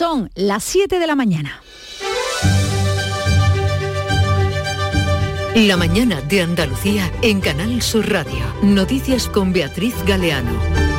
Son las 7 de la mañana. La mañana de Andalucía en Canal Sur Radio. Noticias con Beatriz Galeano.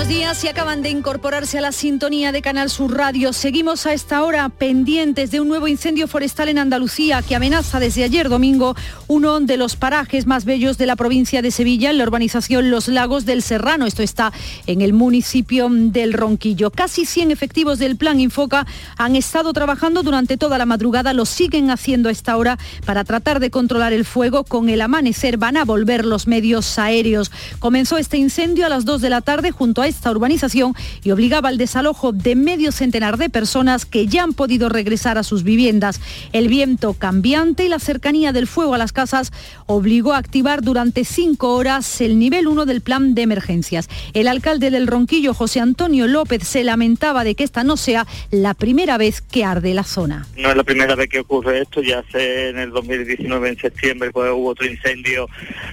Buenos días, si acaban de incorporarse a la sintonía de Canal Sur Radio. Seguimos a esta hora pendientes de un nuevo incendio forestal en Andalucía que amenaza desde ayer domingo uno de los parajes más bellos de la provincia de Sevilla, en la urbanización Los Lagos del Serrano. Esto está en el municipio del Ronquillo. Casi 100 efectivos del Plan Infoca han estado trabajando durante toda la madrugada, lo siguen haciendo a esta hora para tratar de controlar el fuego. Con el amanecer van a volver los medios aéreos. Comenzó este incendio a las 2 de la tarde junto a esta urbanización y obligaba al desalojo de medio centenar de personas que ya han podido regresar a sus viviendas. El viento cambiante y la cercanía del fuego a las casas obligó a activar durante cinco horas el nivel 1 del plan de emergencias. El alcalde del Ronquillo, José Antonio López, se lamentaba de que esta no sea la primera vez que arde la zona. No es la primera vez que ocurre esto, ya hace en el 2019, en septiembre, pues hubo otro incendio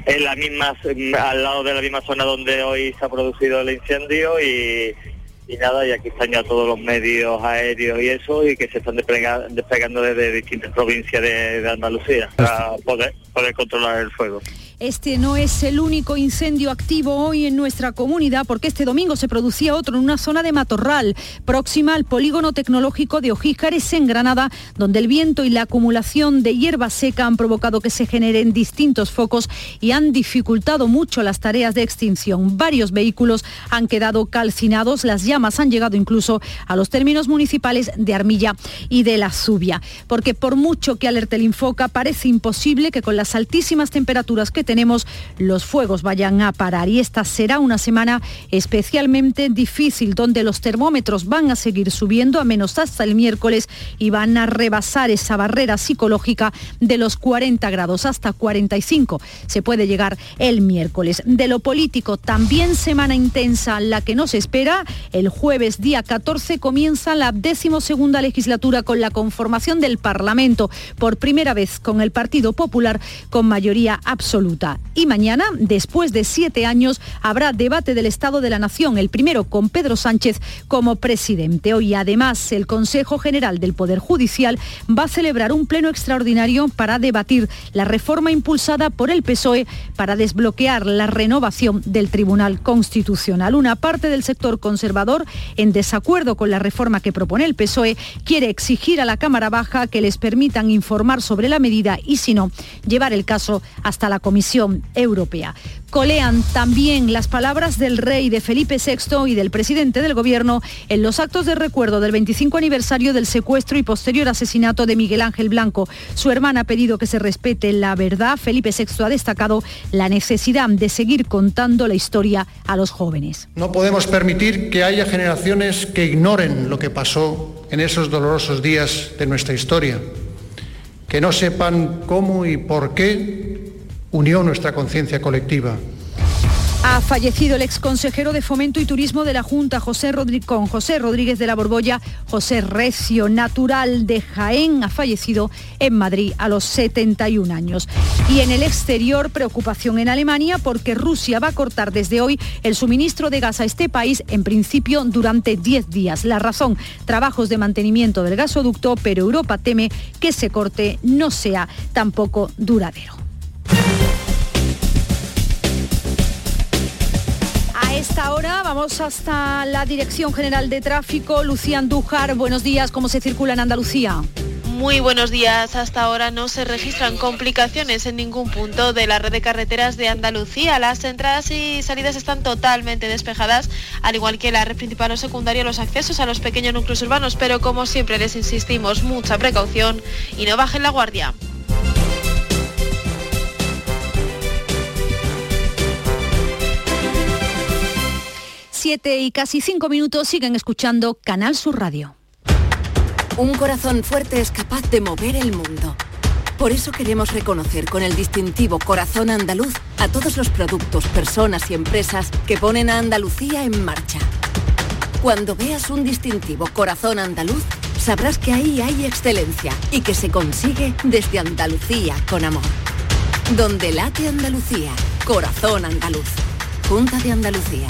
en la misma, al lado de la misma zona donde hoy se ha producido el incendio y, nada, y aquí están ya todos los medios aéreos y eso, y que se están desplegando, desde distintas provincias de, Andalucía para poder controlar el fuego. Este no es el único incendio activo hoy en nuestra comunidad porque este domingo se producía otro en una zona de matorral próxima al polígono tecnológico de Ojíjares en Granada, donde el viento y la acumulación de hierba seca han provocado que se generen distintos focos y han dificultado mucho las tareas de extinción. Varios vehículos han quedado calcinados, las llamas han llegado incluso a los términos municipales de Armilla y de la Zubia, porque por mucho que alerte el Infoca parece imposible que con las altísimas temperaturas que tenemos los fuegos vayan a parar y esta será una semana especialmente difícil donde los termómetros van a seguir subiendo a menos hasta el miércoles y van a rebasar esa barrera psicológica de los 40 grados hasta 45. Se puede llegar el miércoles. De lo político, también semana intensa la que nos espera. El jueves día 14 comienza la decimosegunda legislatura con la conformación del Parlamento por primera vez con el Partido Popular con mayoría absoluta. Y mañana, después de siete años, habrá debate del Estado de la Nación, el primero con Pedro Sánchez como presidente. Hoy, además, el Consejo General del Poder Judicial va a celebrar un pleno extraordinario para debatir la reforma impulsada por el PSOE para desbloquear la renovación del Tribunal Constitucional. Una parte del sector conservador, en desacuerdo con la reforma que propone el PSOE, quiere exigir a la Cámara Baja que les permitan informar sobre la medida y, si no, llevar el caso hasta la Comisión Europea. Colean también las palabras del rey de Felipe VI y del presidente del gobierno en los actos de recuerdo del 25 aniversario del secuestro y posterior asesinato de Miguel Ángel Blanco. Su hermana ha pedido que se respete la verdad. Felipe VI ha destacado la necesidad de seguir contando la historia a los jóvenes. No podemos permitir que haya generaciones que ignoren lo que pasó en esos dolorosos días de nuestra historia, que no sepan cómo y por qué unió nuestra conciencia colectiva. Ha fallecido el exconsejero de Fomento y Turismo de la Junta, José con José Rodríguez de la Borbolla, José Recio, natural de Jaén, ha fallecido en Madrid a los 71 años. Y en el exterior, preocupación en Alemania porque Rusia va a cortar desde hoy el suministro de gas a este país, en principio durante 10 días. La razón, trabajos de mantenimiento del gasoducto, pero Europa teme que ese corte no sea tampoco duradero. Esta hora vamos hasta la Dirección General de Tráfico. Lucía Andújar, buenos días. ¿Cómo se circula en Andalucía? Muy buenos días. Hasta ahora no se registran complicaciones en ningún punto de la red de carreteras de Andalucía. Las entradas y salidas están totalmente despejadas, al igual que la red principal o secundaria, los accesos a los pequeños núcleos urbanos. Pero como siempre les insistimos, mucha precaución y no bajen la guardia. 7 y casi 5 minutos siguen escuchando Canal Sur Radio. Un corazón fuerte es capaz de mover el mundo. Por eso queremos reconocer con el distintivo Corazón Andaluz a todos los productos, personas y empresas que ponen a Andalucía en marcha. Cuando veas un distintivo Corazón Andaluz, sabrás que ahí hay excelencia y que se consigue desde Andalucía con amor. Donde late Andalucía, Corazón Andaluz. Junta de Andalucía.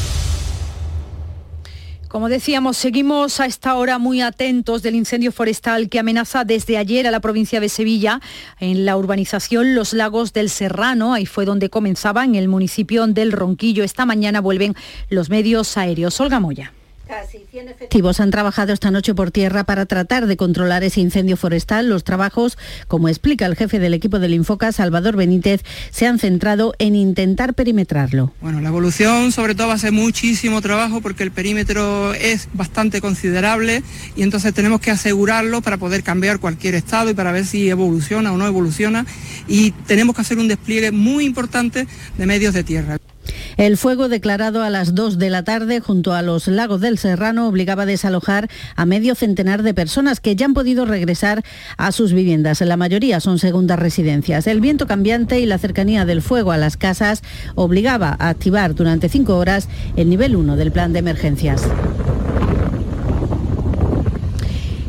Como decíamos, seguimos a esta hora muy atentos del incendio forestal que amenaza desde ayer a la provincia de Sevilla en la urbanización Los Lagos del Serrano. Ahí fue donde comenzaba en el municipio del Ronquillo. Esta mañana vuelven los medios aéreos. Olga Moya. Casi 100 efectivos han trabajado esta noche por tierra para tratar de controlar ese incendio forestal. Los trabajos, como explica el jefe del equipo del Infoca, Salvador Benítez, se han centrado en intentar perimetrarlo. Bueno, la evolución sobre todo va a ser muchísimo trabajo porque el perímetro es bastante considerable y entonces tenemos que asegurarlo para poder cambiar cualquier estado y para ver si evoluciona o no evoluciona y tenemos que hacer un despliegue muy importante de medios de tierra. El fuego declarado a las 2 de la tarde junto a los lagos del Serrano obligaba a desalojar a medio centenar de personas que ya han podido regresar a sus viviendas. La mayoría son segundas residencias. El viento cambiante y la cercanía del fuego a las casas obligaba a activar durante cinco horas el nivel 1 del plan de emergencias.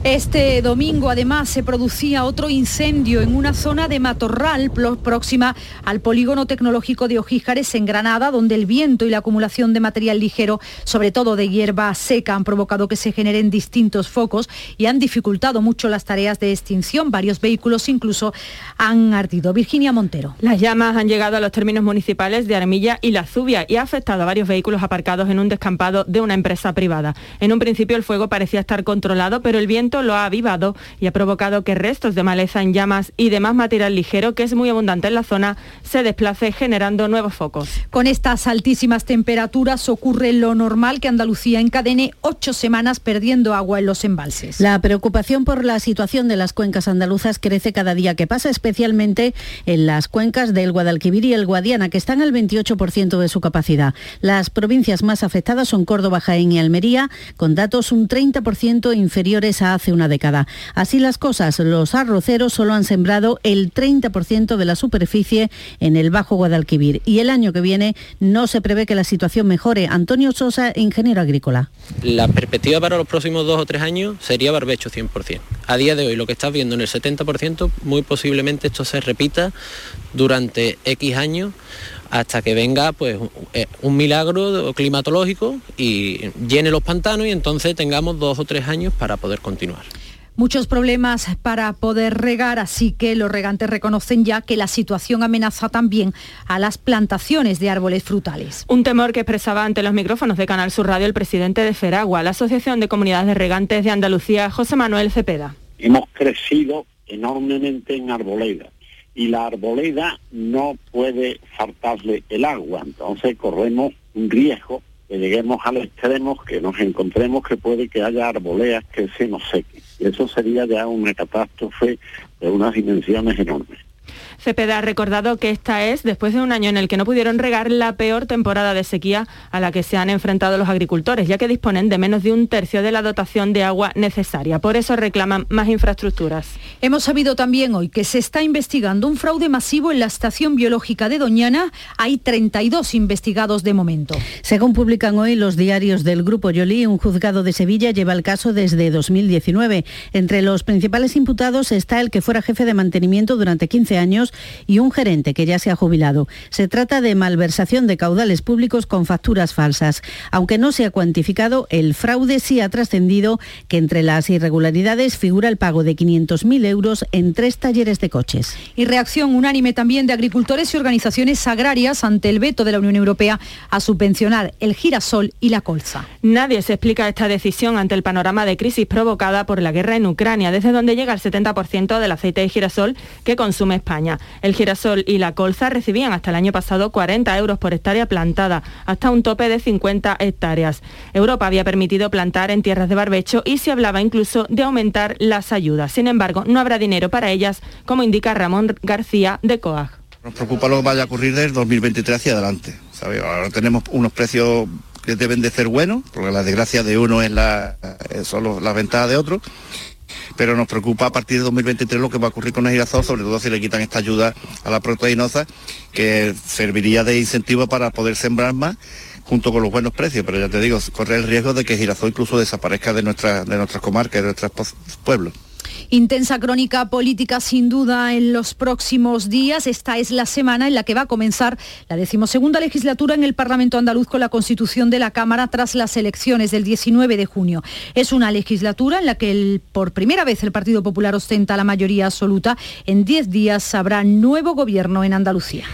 Este domingo además se producía otro incendio en una zona de matorral próxima al polígono tecnológico de Ojíjares en Granada, donde el viento y la acumulación de material ligero, sobre todo de hierba seca, han provocado que se generen distintos focos y han dificultado mucho las tareas de extinción. Varios vehículos incluso han ardido. Virginia Montero. Las llamas han llegado a los términos municipales de Armilla y La Zubia y ha afectado a varios vehículos aparcados en un descampado de una empresa privada. En un principio el fuego parecía estar controlado, pero el viento lo ha avivado y ha provocado que restos de maleza en llamas y demás material ligero, que es muy abundante en la zona, se desplace generando nuevos focos. Con estas altísimas temperaturas ocurre lo normal que Andalucía encadene ocho semanas perdiendo agua en los embalses. La preocupación por la situación de las cuencas andaluzas crece cada día que pasa, especialmente en las cuencas del Guadalquivir y el Guadiana, que están al 28% de su capacidad. Las provincias más afectadas son Córdoba, Jaén y Almería, con datos un 30% inferiores a hace una década. Así las cosas, los arroceros solo han sembrado el 30% de la superficie en el Bajo Guadalquivir y el año que viene no se prevé que la situación mejore. Antonio Sosa, ingeniero agrícola. La perspectiva para los próximos dos o tres años sería barbecho 100%. A día de hoy lo que estás viendo en el 70%, muy posiblemente esto se repita durante X años hasta que venga pues eh, un milagro climatológico y llene los pantanos y entonces tengamos dos o tres años para poder continuar. Muchos problemas para poder regar, así que los regantes reconocen ya que la situación amenaza también a las plantaciones de árboles frutales. Un temor que expresaba ante los micrófonos de Canal Sur Radio el presidente de Feragua, la Asociación de Comunidades de Regantes de Andalucía, José Manuel Cepeda. Hemos crecido enormemente en arboleda y la arboleda no puede faltarle el agua, entonces corremos un riesgo que lleguemos al extremo que nos encontremos que puede que haya arboledas que se nos sequen. Eso sería ya una catástrofe de unas dimensiones enormes. Cepeda ha recordado que esta es, después de un año en el que no pudieron regar, la peor temporada de sequía a la que se han enfrentado los agricultores, ya que disponen de menos de un tercio de la dotación de agua necesaria. Por eso reclaman más infraestructuras. Hemos sabido también hoy que se está investigando un fraude masivo en la estación biológica de Doñana. Hay 32 investigados de momento. Según publican hoy los diarios del Grupo Yoli, un juzgado de Sevilla lleva el caso desde 2019. Entre los principales imputados está el que fuera jefe de mantenimiento durante 15 años y un gerente que ya se ha jubilado. Se trata de malversación de caudales públicos con facturas falsas. Aunque no se ha cuantificado, el fraude sí ha trascendido que entre las irregularidades figura el pago de 500.000 euros en tres talleres de coches. Y reacción unánime también de agricultores y organizaciones agrarias ante el veto de la Unión Europea a subvencionar el girasol y la colza. Nadie se explica esta decisión ante el panorama de crisis provocada por la guerra en Ucrania, desde donde llega el 70% del aceite de girasol que consume España. El girasol y la colza recibían hasta el año pasado 40 euros por hectárea plantada, hasta un tope de 50 hectáreas. Europa había permitido plantar en tierras de barbecho y se hablaba incluso de aumentar las ayudas. Sin embargo, no habrá dinero para ellas, como indica Ramón García de COAG. Nos preocupa lo que vaya a ocurrir del 2023 hacia adelante. Ahora tenemos unos precios que deben de ser buenos, porque la desgracia de uno es la, eh, solo la ventaja de otro pero nos preocupa a partir de 2023 lo que va a ocurrir con el girasol, sobre todo si le quitan esta ayuda a la proteínosa, que serviría de incentivo para poder sembrar más junto con los buenos precios, pero ya te digo, corre el riesgo de que el girasol incluso desaparezca de, nuestra, de nuestras comarcas, de nuestros pueblos. Intensa crónica política sin duda en los próximos días. Esta es la semana en la que va a comenzar la decimosegunda legislatura en el Parlamento andaluz con la constitución de la Cámara tras las elecciones del 19 de junio. Es una legislatura en la que por primera vez el Partido Popular ostenta la mayoría absoluta. En 10 días habrá nuevo gobierno en Andalucía.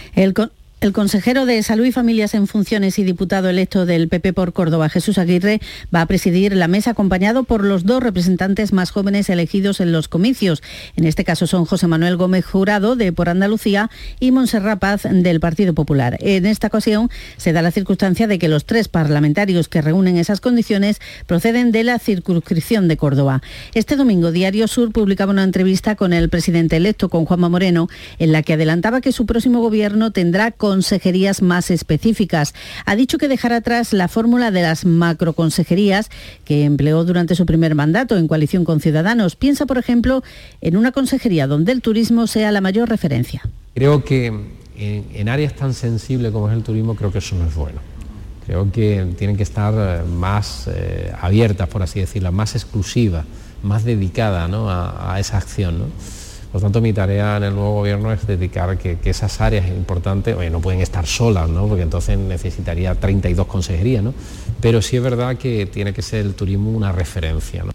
El consejero de Salud y Familias en Funciones y diputado electo del PP por Córdoba, Jesús Aguirre, va a presidir la mesa acompañado por los dos representantes más jóvenes elegidos en los comicios. En este caso son José Manuel Gómez Jurado, de Por Andalucía, y Montserrat Paz, del Partido Popular. En esta ocasión se da la circunstancia de que los tres parlamentarios que reúnen esas condiciones proceden de la circunscripción de Córdoba. Este domingo, Diario Sur publicaba una entrevista con el presidente electo, con Juanma Moreno, en la que adelantaba que su próximo gobierno tendrá consejerías más específicas. Ha dicho que dejará atrás la fórmula de las macroconsejerías que empleó durante su primer mandato en coalición con Ciudadanos. Piensa, por ejemplo, en una consejería donde el turismo sea la mayor referencia. Creo que en, áreas tan sensibles como es el turismo, creo que eso no es bueno. Creo que tienen que estar eh, más eh, abiertas, por así decirlo, más exclusivas, más dedicadas a, esa acción. Por tanto, mi tarea en el nuevo gobierno es dedicar que, esas áreas importantes, oye, no pueden estar solas, ¿no? porque entonces necesitaría 32 consejerías, ¿no? pero sí es verdad que tiene que ser el turismo una referencia. ¿no?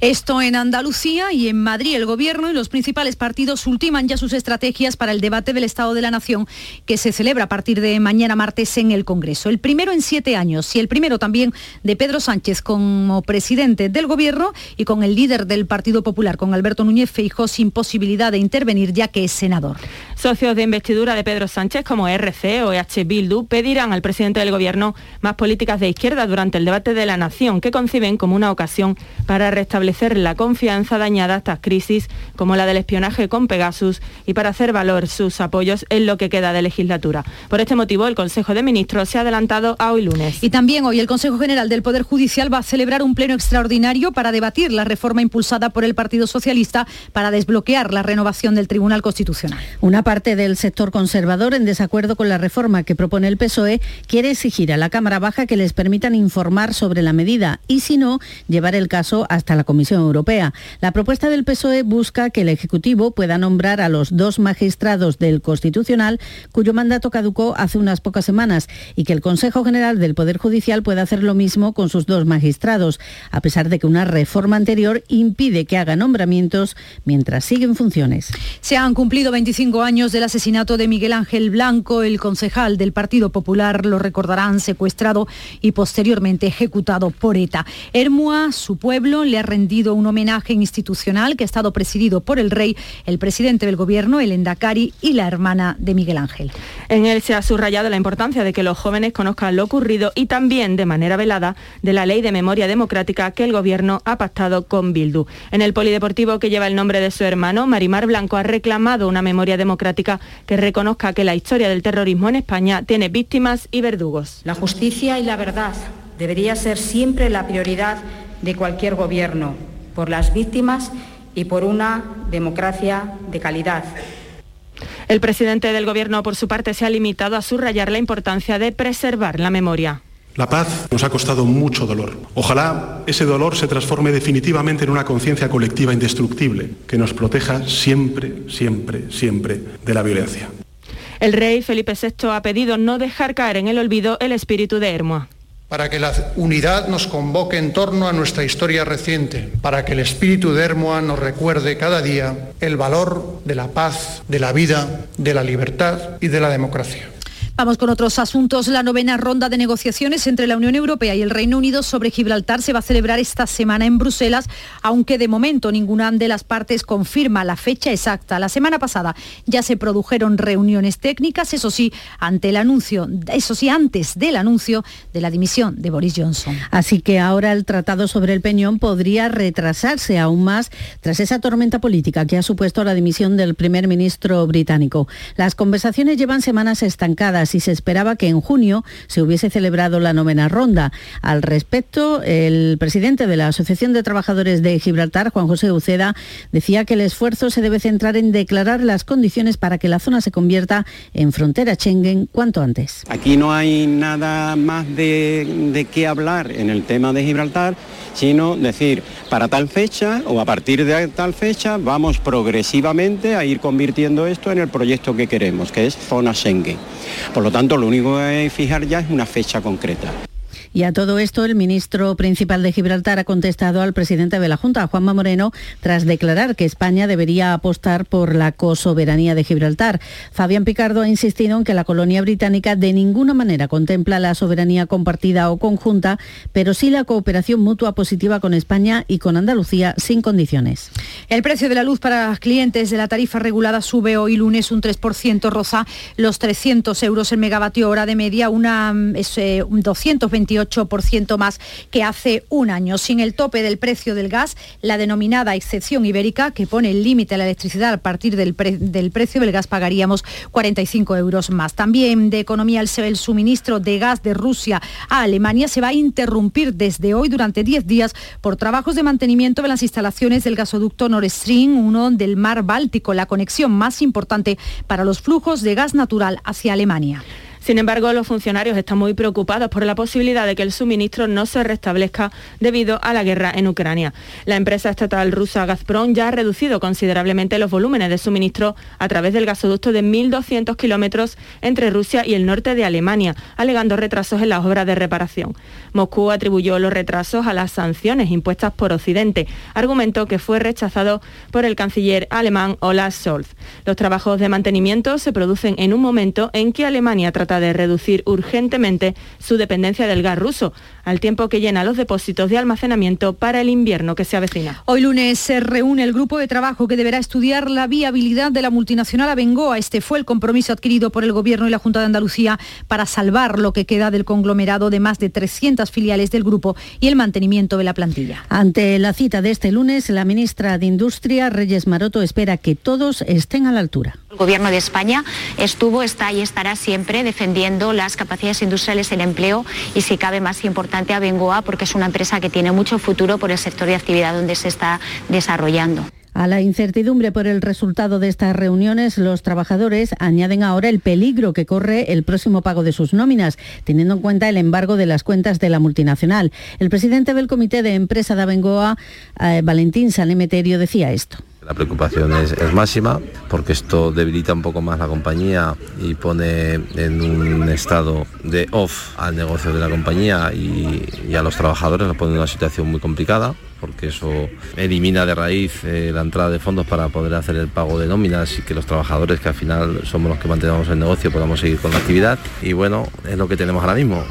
Esto en Andalucía y en Madrid el Gobierno y los principales partidos ultiman ya sus estrategias para el debate del Estado de la Nación que se celebra a partir de mañana martes en el Congreso. El primero en siete años y el primero también de Pedro Sánchez como presidente del Gobierno y con el líder del Partido Popular, con Alberto Núñez Feijóo, sin posibilidad de intervenir ya que es senador. Socios de investidura de Pedro Sánchez como RC o EH Bildu pedirán al presidente del Gobierno más políticas de izquierda durante el debate de la Nación que conciben como una ocasión para restablecer la confianza dañada a estas crisis como la del espionaje con Pegasus y para hacer valor sus apoyos en lo que queda de legislatura. Por este motivo, el Consejo de Ministros se ha adelantado a hoy lunes. Y también hoy el Consejo General del Poder Judicial va a celebrar un pleno extraordinario para debatir la reforma impulsada por el Partido Socialista para desbloquear la renovación del Tribunal Constitucional. Una parte del sector conservador, en desacuerdo con la reforma que propone el PSOE, quiere exigir a la Cámara Baja que les permitan informar sobre la medida y, si no, llevar el caso hasta la Comisión Europea. La propuesta del PSOE busca que el Ejecutivo pueda nombrar a los dos magistrados del Constitucional cuyo mandato caducó hace unas pocas semanas y que el Consejo General del Poder Judicial pueda hacer lo mismo con sus dos magistrados, a pesar de que una reforma anterior impide que haga nombramientos mientras siguen funciones. Se han cumplido 25 años del asesinato de Miguel Ángel Blanco, el concejal del Partido Popular, lo recordarán, secuestrado y posteriormente ejecutado por ETA. Hermua, su pueblo, le ha rendido un homenaje institucional que ha estado presidido por el rey, el presidente del gobierno, el Endacari y la hermana de Miguel Ángel. En él se ha subrayado la importancia de que los jóvenes conozcan lo ocurrido y también, de manera velada, de la ley de memoria democrática que el gobierno ha pactado con Bildu. En el polideportivo que lleva el nombre de su hermano, Marimar Blanco ha reclamado una memoria democrática que reconozca que la historia del terrorismo en España tiene víctimas y verdugos. La justicia y la verdad debería ser siempre la prioridad de cualquier gobierno, por las víctimas y por una democracia de calidad. El presidente del Gobierno, por su parte, se ha limitado a subrayar la importancia de preservar la memoria. La paz nos ha costado mucho dolor. Ojalá ese dolor se transforme definitivamente en una conciencia colectiva indestructible que nos proteja siempre, siempre, siempre de la violencia. El rey Felipe VI ha pedido no dejar caer en el olvido el espíritu de Hermoa para que la unidad nos convoque en torno a nuestra historia reciente, para que el espíritu de Hermoa nos recuerde cada día el valor de la paz, de la vida, de la libertad y de la democracia. Vamos con otros asuntos. La novena ronda de negociaciones entre la Unión Europea y el Reino Unido sobre Gibraltar se va a celebrar esta semana en Bruselas, aunque de momento ninguna de las partes confirma la fecha exacta. La semana pasada ya se produjeron reuniones técnicas, eso sí, ante el anuncio, eso sí, antes del anuncio de la dimisión de Boris Johnson. Así que ahora el tratado sobre el Peñón podría retrasarse aún más tras esa tormenta política que ha supuesto la dimisión del primer ministro británico. Las conversaciones llevan semanas estancadas casi se esperaba que en junio se hubiese celebrado la novena ronda. Al respecto, el presidente de la Asociación de Trabajadores de Gibraltar, Juan José Uceda, decía que el esfuerzo se debe centrar en declarar las condiciones para que la zona se convierta en frontera Schengen cuanto antes. Aquí no hay nada más de, de qué hablar en el tema de Gibraltar, sino decir, para tal fecha o a partir de tal fecha vamos progresivamente a ir convirtiendo esto en el proyecto que queremos, que es zona Schengen. Lo tanto, lo único que hay que fijar ya es una fecha concreta. Y a todo esto, el ministro principal de Gibraltar ha contestado al presidente de la Junta, Juanma Moreno, tras declarar que España debería apostar por la cosoberanía de Gibraltar. Fabián Picardo ha insistido en que la colonia británica de ninguna manera contempla la soberanía compartida o conjunta, pero sí la cooperación mutua positiva con España y con Andalucía sin condiciones. El precio de la luz para clientes de la tarifa regulada sube hoy lunes un 3%, roza los 300 euros el megavatio hora de media, una, es, eh, 228 8% más que hace un año. Sin el tope del precio del gas, la denominada excepción ibérica, que pone el límite a la electricidad a partir del, del, precio del gas, pagaríamos 45 euros más. También de economía, el, suministro de gas de Rusia a Alemania se va a interrumpir desde hoy durante 10 días por trabajos de mantenimiento de las instalaciones del gasoducto Nord Stream 1 del mar Báltico, la conexión más importante para los flujos de gas natural hacia Alemania. Sin embargo, los funcionarios están muy preocupados por la posibilidad de que el suministro no se restablezca debido a la guerra en Ucrania. La empresa estatal rusa Gazprom ya ha reducido considerablemente los volúmenes de suministro a través del gasoducto de 1.200 kilómetros entre Rusia y el norte de Alemania, alegando retrasos en las obras de reparación. Moscú atribuyó los retrasos a las sanciones impuestas por Occidente, argumento que fue rechazado por el canciller alemán Olaf Scholz. Los trabajos de mantenimiento se producen en un momento en que Alemania trata de reducir urgentemente su dependencia del gas ruso, al tiempo que llena los depósitos de almacenamiento para el invierno que se avecina. Hoy lunes se reúne el grupo de trabajo que deberá estudiar la viabilidad de la multinacional Abengoa. Este fue el compromiso adquirido por el Gobierno y la Junta de Andalucía para salvar lo que queda del conglomerado de más de 300 filiales del grupo y el mantenimiento de la plantilla. Ante la cita de este lunes, la ministra de Industria, Reyes Maroto, espera que todos estén a la altura. El Gobierno de España estuvo, está y estará siempre defendiendo las capacidades industriales, el empleo y, si cabe más importante, a Bengoa, porque es una empresa que tiene mucho futuro por el sector de actividad donde se está desarrollando. A la incertidumbre por el resultado de estas reuniones, los trabajadores añaden ahora el peligro que corre el próximo pago de sus nóminas, teniendo en cuenta el embargo de las cuentas de la multinacional. El presidente del Comité de Empresa de Abengoa, eh, Valentín Sanemeterio, decía esto. La preocupación es, es, máxima porque esto debilita un poco más la compañía y pone en un estado de off al negocio de la compañía y, a los trabajadores, los pone en una situación muy complicada porque eso elimina de raíz eh, la entrada de fondos para poder hacer el pago de nóminas y que los trabajadores, que al final somos los que mantenemos el negocio, podamos seguir con la actividad. Y bueno, es lo que tenemos ahora mismo.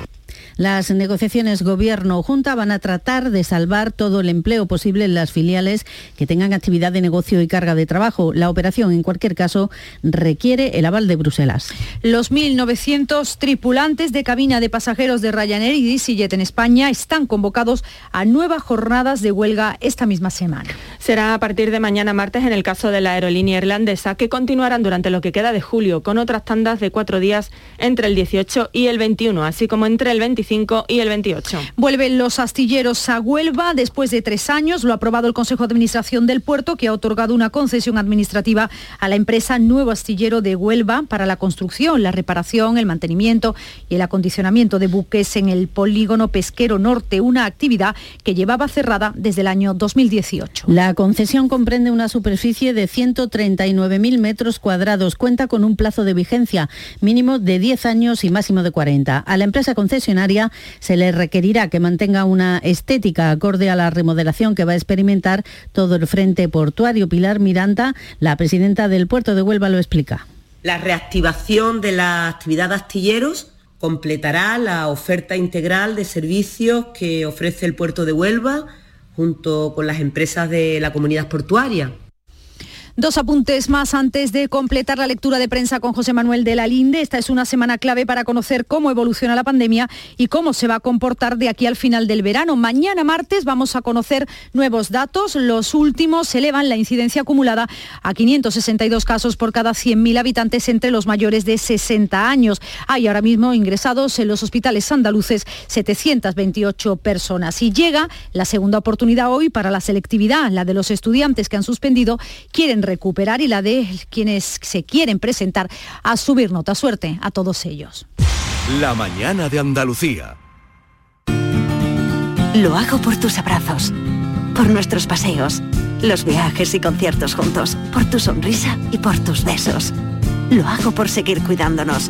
Las negociaciones Gobierno-Junta van a tratar de salvar todo el empleo posible en las filiales que tengan actividad de negocio y carga de trabajo. La operación, en cualquier caso, requiere el aval de Bruselas. Los 1.900 tripulantes de cabina de pasajeros de Ryanair y EasyJet en España están convocados a nuevas jornadas de huelga esta misma semana. Será a partir de mañana martes en el caso de la aerolínea irlandesa, que continuarán durante lo que queda de julio, con otras tandas de cuatro días entre el 18 y el 21, así como entre el 25 y el 28. Vuelven los astilleros a Huelva después de tres años. Lo ha aprobado el Consejo de Administración del puerto, que ha otorgado una concesión administrativa a la empresa Nuevo Astillero de Huelva para la construcción, la reparación, el mantenimiento y el acondicionamiento de buques en el polígono pesquero norte, una actividad que llevaba cerrada desde el año 2018. La concesión comprende una superficie de 139.000 metros cuadrados. Cuenta con un plazo de vigencia mínimo de 10 años y máximo de 40. A la empresa concesionaria se le requerirá que mantenga una estética acorde a la remodelación que va a experimentar todo el frente portuario. Pilar Miranda, la presidenta del puerto de Huelva, lo explica. La reactivación de la actividad de astilleros completará la oferta integral de servicios que ofrece el puerto de Huelva junto con las empresas de la comunidad portuaria. Dos apuntes más antes de completar la lectura de prensa con José Manuel de la Linde. Esta es una semana clave para conocer cómo evoluciona la pandemia y cómo se va a comportar de aquí al final del verano. Mañana martes vamos a conocer nuevos datos. Los últimos elevan la incidencia acumulada a 562 casos por cada 100.000 habitantes entre los mayores de 60 años. Hay ahora mismo ingresados en los hospitales andaluces 728 personas. Y llega la segunda oportunidad hoy para la selectividad, la de los estudiantes que han suspendido, quieren recuperar y la de quienes se quieren presentar a subir nota. Suerte a todos ellos. La mañana de Andalucía. Lo hago por tus abrazos, por nuestros paseos, los viajes y conciertos juntos, por tu sonrisa y por tus besos. Lo hago por seguir cuidándonos.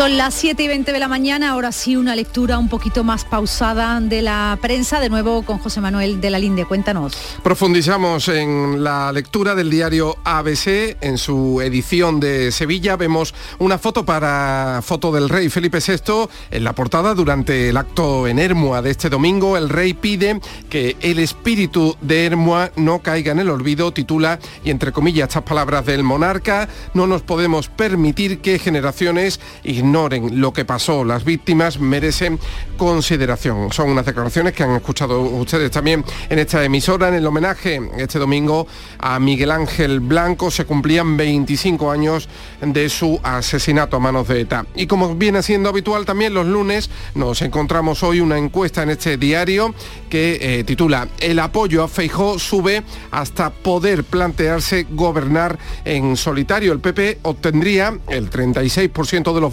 Son las 7 y 20 de la mañana, ahora sí una lectura un poquito más pausada de la prensa, de nuevo con José Manuel de la Linde. Cuéntanos. Profundizamos en la lectura del diario ABC, en su edición de Sevilla. Vemos una foto para foto del rey Felipe VI en la portada durante el acto en Hermua de este domingo. El rey pide que el espíritu de Hermua no caiga en el olvido, titula, y entre comillas estas palabras del monarca, no nos podemos permitir que generaciones ignoren lo que pasó. Las víctimas merecen consideración. Son unas declaraciones que han escuchado ustedes también en esta emisora. En el homenaje este domingo a Miguel Ángel Blanco se cumplían 25 años de su asesinato a manos de ETA. Y como viene siendo habitual también los lunes, nos encontramos hoy una encuesta en este diario que eh, titula El apoyo a Feijó sube hasta poder plantearse gobernar en solitario. El PP obtendría el 36% de los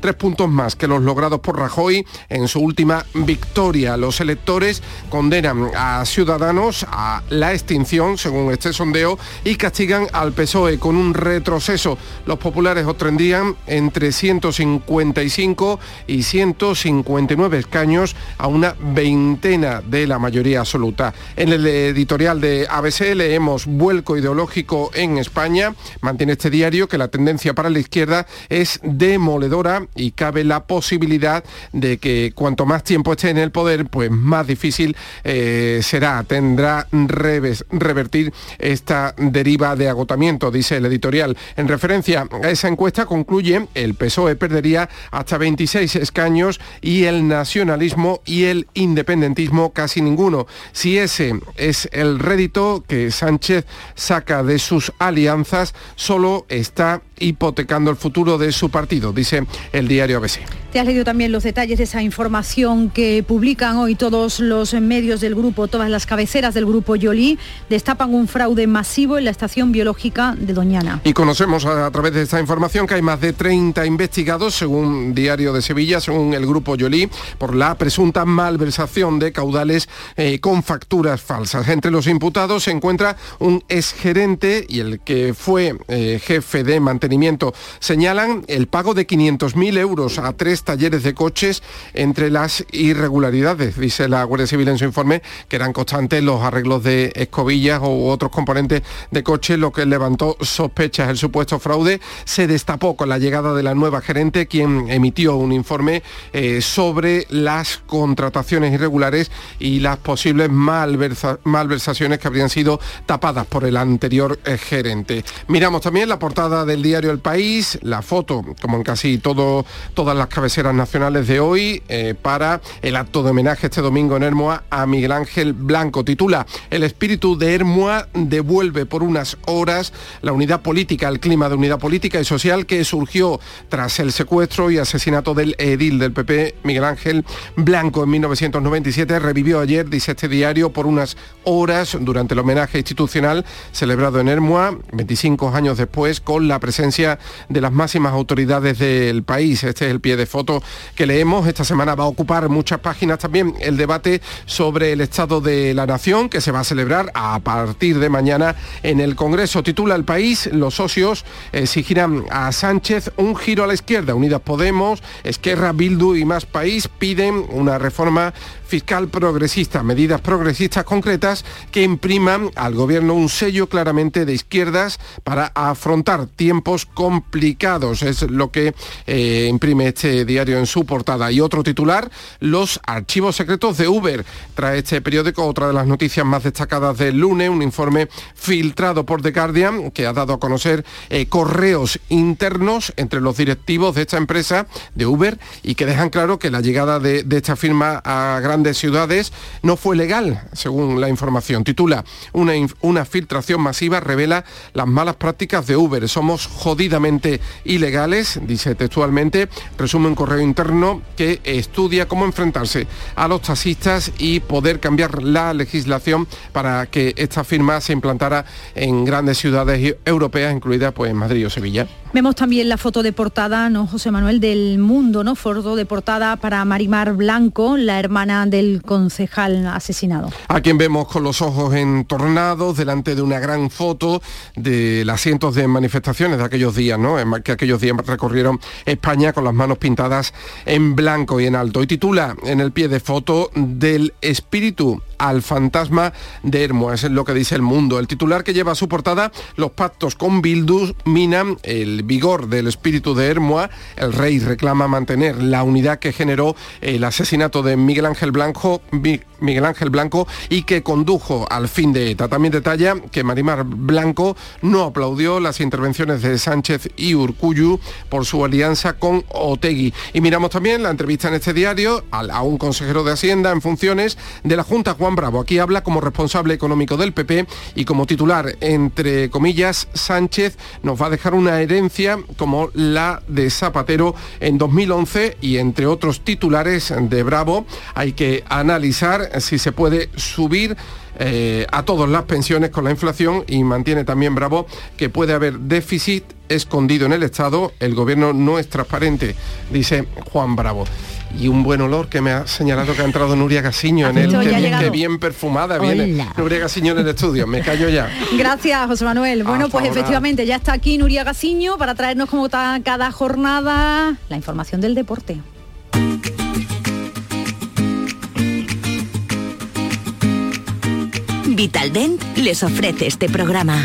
tres puntos más que los logrados por Rajoy en su última victoria. Los electores condenan a Ciudadanos a la extinción, según este sondeo, y castigan al PSOE con un retroceso. Los populares obtendrían entre 155 y 159 escaños a una veintena de la mayoría absoluta. En el editorial de ABC leemos vuelco ideológico en España. Mantiene este diario que la tendencia para la izquierda es demoledora y cabe la posibilidad de que cuanto más tiempo esté en el poder, pues más difícil eh, será, tendrá revés, revertir esta deriva de agotamiento, dice el editorial. En referencia a esa encuesta concluye el PSOE perdería hasta 26 escaños y el nacionalismo y el independentismo casi ninguno. Si ese es el rédito que Sánchez saca de sus alianzas, solo está hipotecando el futuro de su partido, dice el diario ABC. Te has leído también los detalles de esa información que publican hoy todos los medios del grupo, todas las cabeceras del grupo Yoli, destapan un fraude masivo en la estación biológica de Doñana. Y conocemos a, través de esta información que hay más de 30 investigados, según Diario de Sevilla, según el grupo Yoli, por la presunta malversación de caudales eh, con facturas falsas. Entre los imputados se encuentra un exgerente y el que fue eh, jefe de mantenimiento. Señalan el pago de 500.000 euros a tres talleres de coches entre las irregularidades, dice la Guardia Civil en su informe, que eran constantes los arreglos de escobillas u otros componentes de coches, lo que levantó sospechas. El supuesto fraude se destapó con la llegada de la nueva gerente, quien emitió un informe eh, sobre las contrataciones irregulares y las posibles malversaciones que habrían sido tapadas por el anterior eh, gerente. Miramos también la portada del diario El País, la foto, como en casi todo, todas las cabeceras cabeceras nacionales de hoy eh, para el acto de homenaje este domingo en Hermoa a Miguel Ángel Blanco. Titula El espíritu de Hermoa devuelve por unas horas la unidad política, el clima de unidad política y social que surgió tras el secuestro y asesinato del edil del PP, Miguel Ángel Blanco, en 1997. Revivió ayer, dice este diario, por unas horas durante el homenaje institucional celebrado en Hermoa, 25 años después, con la presencia de las máximas autoridades del país. Este es el pie de foto que leemos. Esta semana va a ocupar muchas páginas también el debate sobre el estado de la nación que se va a celebrar a partir de mañana en el Congreso. Titula el país, los socios exigirán a Sánchez un giro a la izquierda. Unidas Podemos, Esquerra, Bildu y Más País piden una reforma fiscal progresista, medidas progresistas concretas que impriman al gobierno un sello claramente de izquierdas para afrontar tiempos complicados. Es lo que eh, imprime este diario en su portada. Y otro titular, los archivos secretos de Uber. Trae este periódico otra de las noticias más destacadas del lunes, un informe filtrado por The Guardian que ha dado a conocer eh, correos internos entre los directivos de esta empresa de Uber y que dejan claro que la llegada de, esta firma a gran de ciudades no fue legal, según la información. Titula, una, una filtración masiva revela las malas prácticas de Uber. Somos jodidamente ilegales, dice textualmente, resume un correo interno que estudia cómo enfrentarse a los taxistas y poder cambiar la legislación para que esta firma se implantara en grandes ciudades europeas, incluidas pues Madrid o Sevilla. Vemos también la foto de portada, ¿no, José Manuel, del mundo, ¿no? Foto de portada para Marimar Blanco, la hermana del concejal asesinado. A quien vemos con los ojos entornados delante de una gran foto de las cientos de manifestaciones de aquellos días, ¿no? Que aquellos días recorrieron España con las manos pintadas en blanco y en alto. Y titula en el pie de foto del espíritu al fantasma de Hermo, es lo que dice el mundo. El titular que lleva a su portada los pactos con Bildus minan el vigor del espíritu de Hermoa. El rey reclama mantener la unidad que generó el asesinato de Miguel Ángel Blanco, Miguel Ángel Blanco y que condujo al fin de ETA. También detalla que Marimar Blanco no aplaudió las intervenciones de Sánchez y Urcuyu por su alianza con Otegui. Y miramos también la entrevista en este diario a un consejero de Hacienda en funciones de la Junta Juan Bravo. Aquí habla como responsable económico del PP y como titular, entre comillas, Sánchez nos va a dejar una herencia como la de Zapatero en 2011 y entre otros titulares de Bravo hay que analizar si se puede subir eh, a todas las pensiones con la inflación y mantiene también Bravo que puede haber déficit escondido en el Estado, el gobierno no es transparente, dice Juan Bravo. Y un buen olor que me ha señalado que ha entrado Nuria Gasiño en el que bien, que bien, perfumada viene Nuria Gasiño en el estudio. Me callo ya. Gracias, José Manuel. Bueno, pues efectivamente ya está aquí Nuria Gasiño para traernos como cada jornada la información del deporte. Vitaldent les ofrece este programa.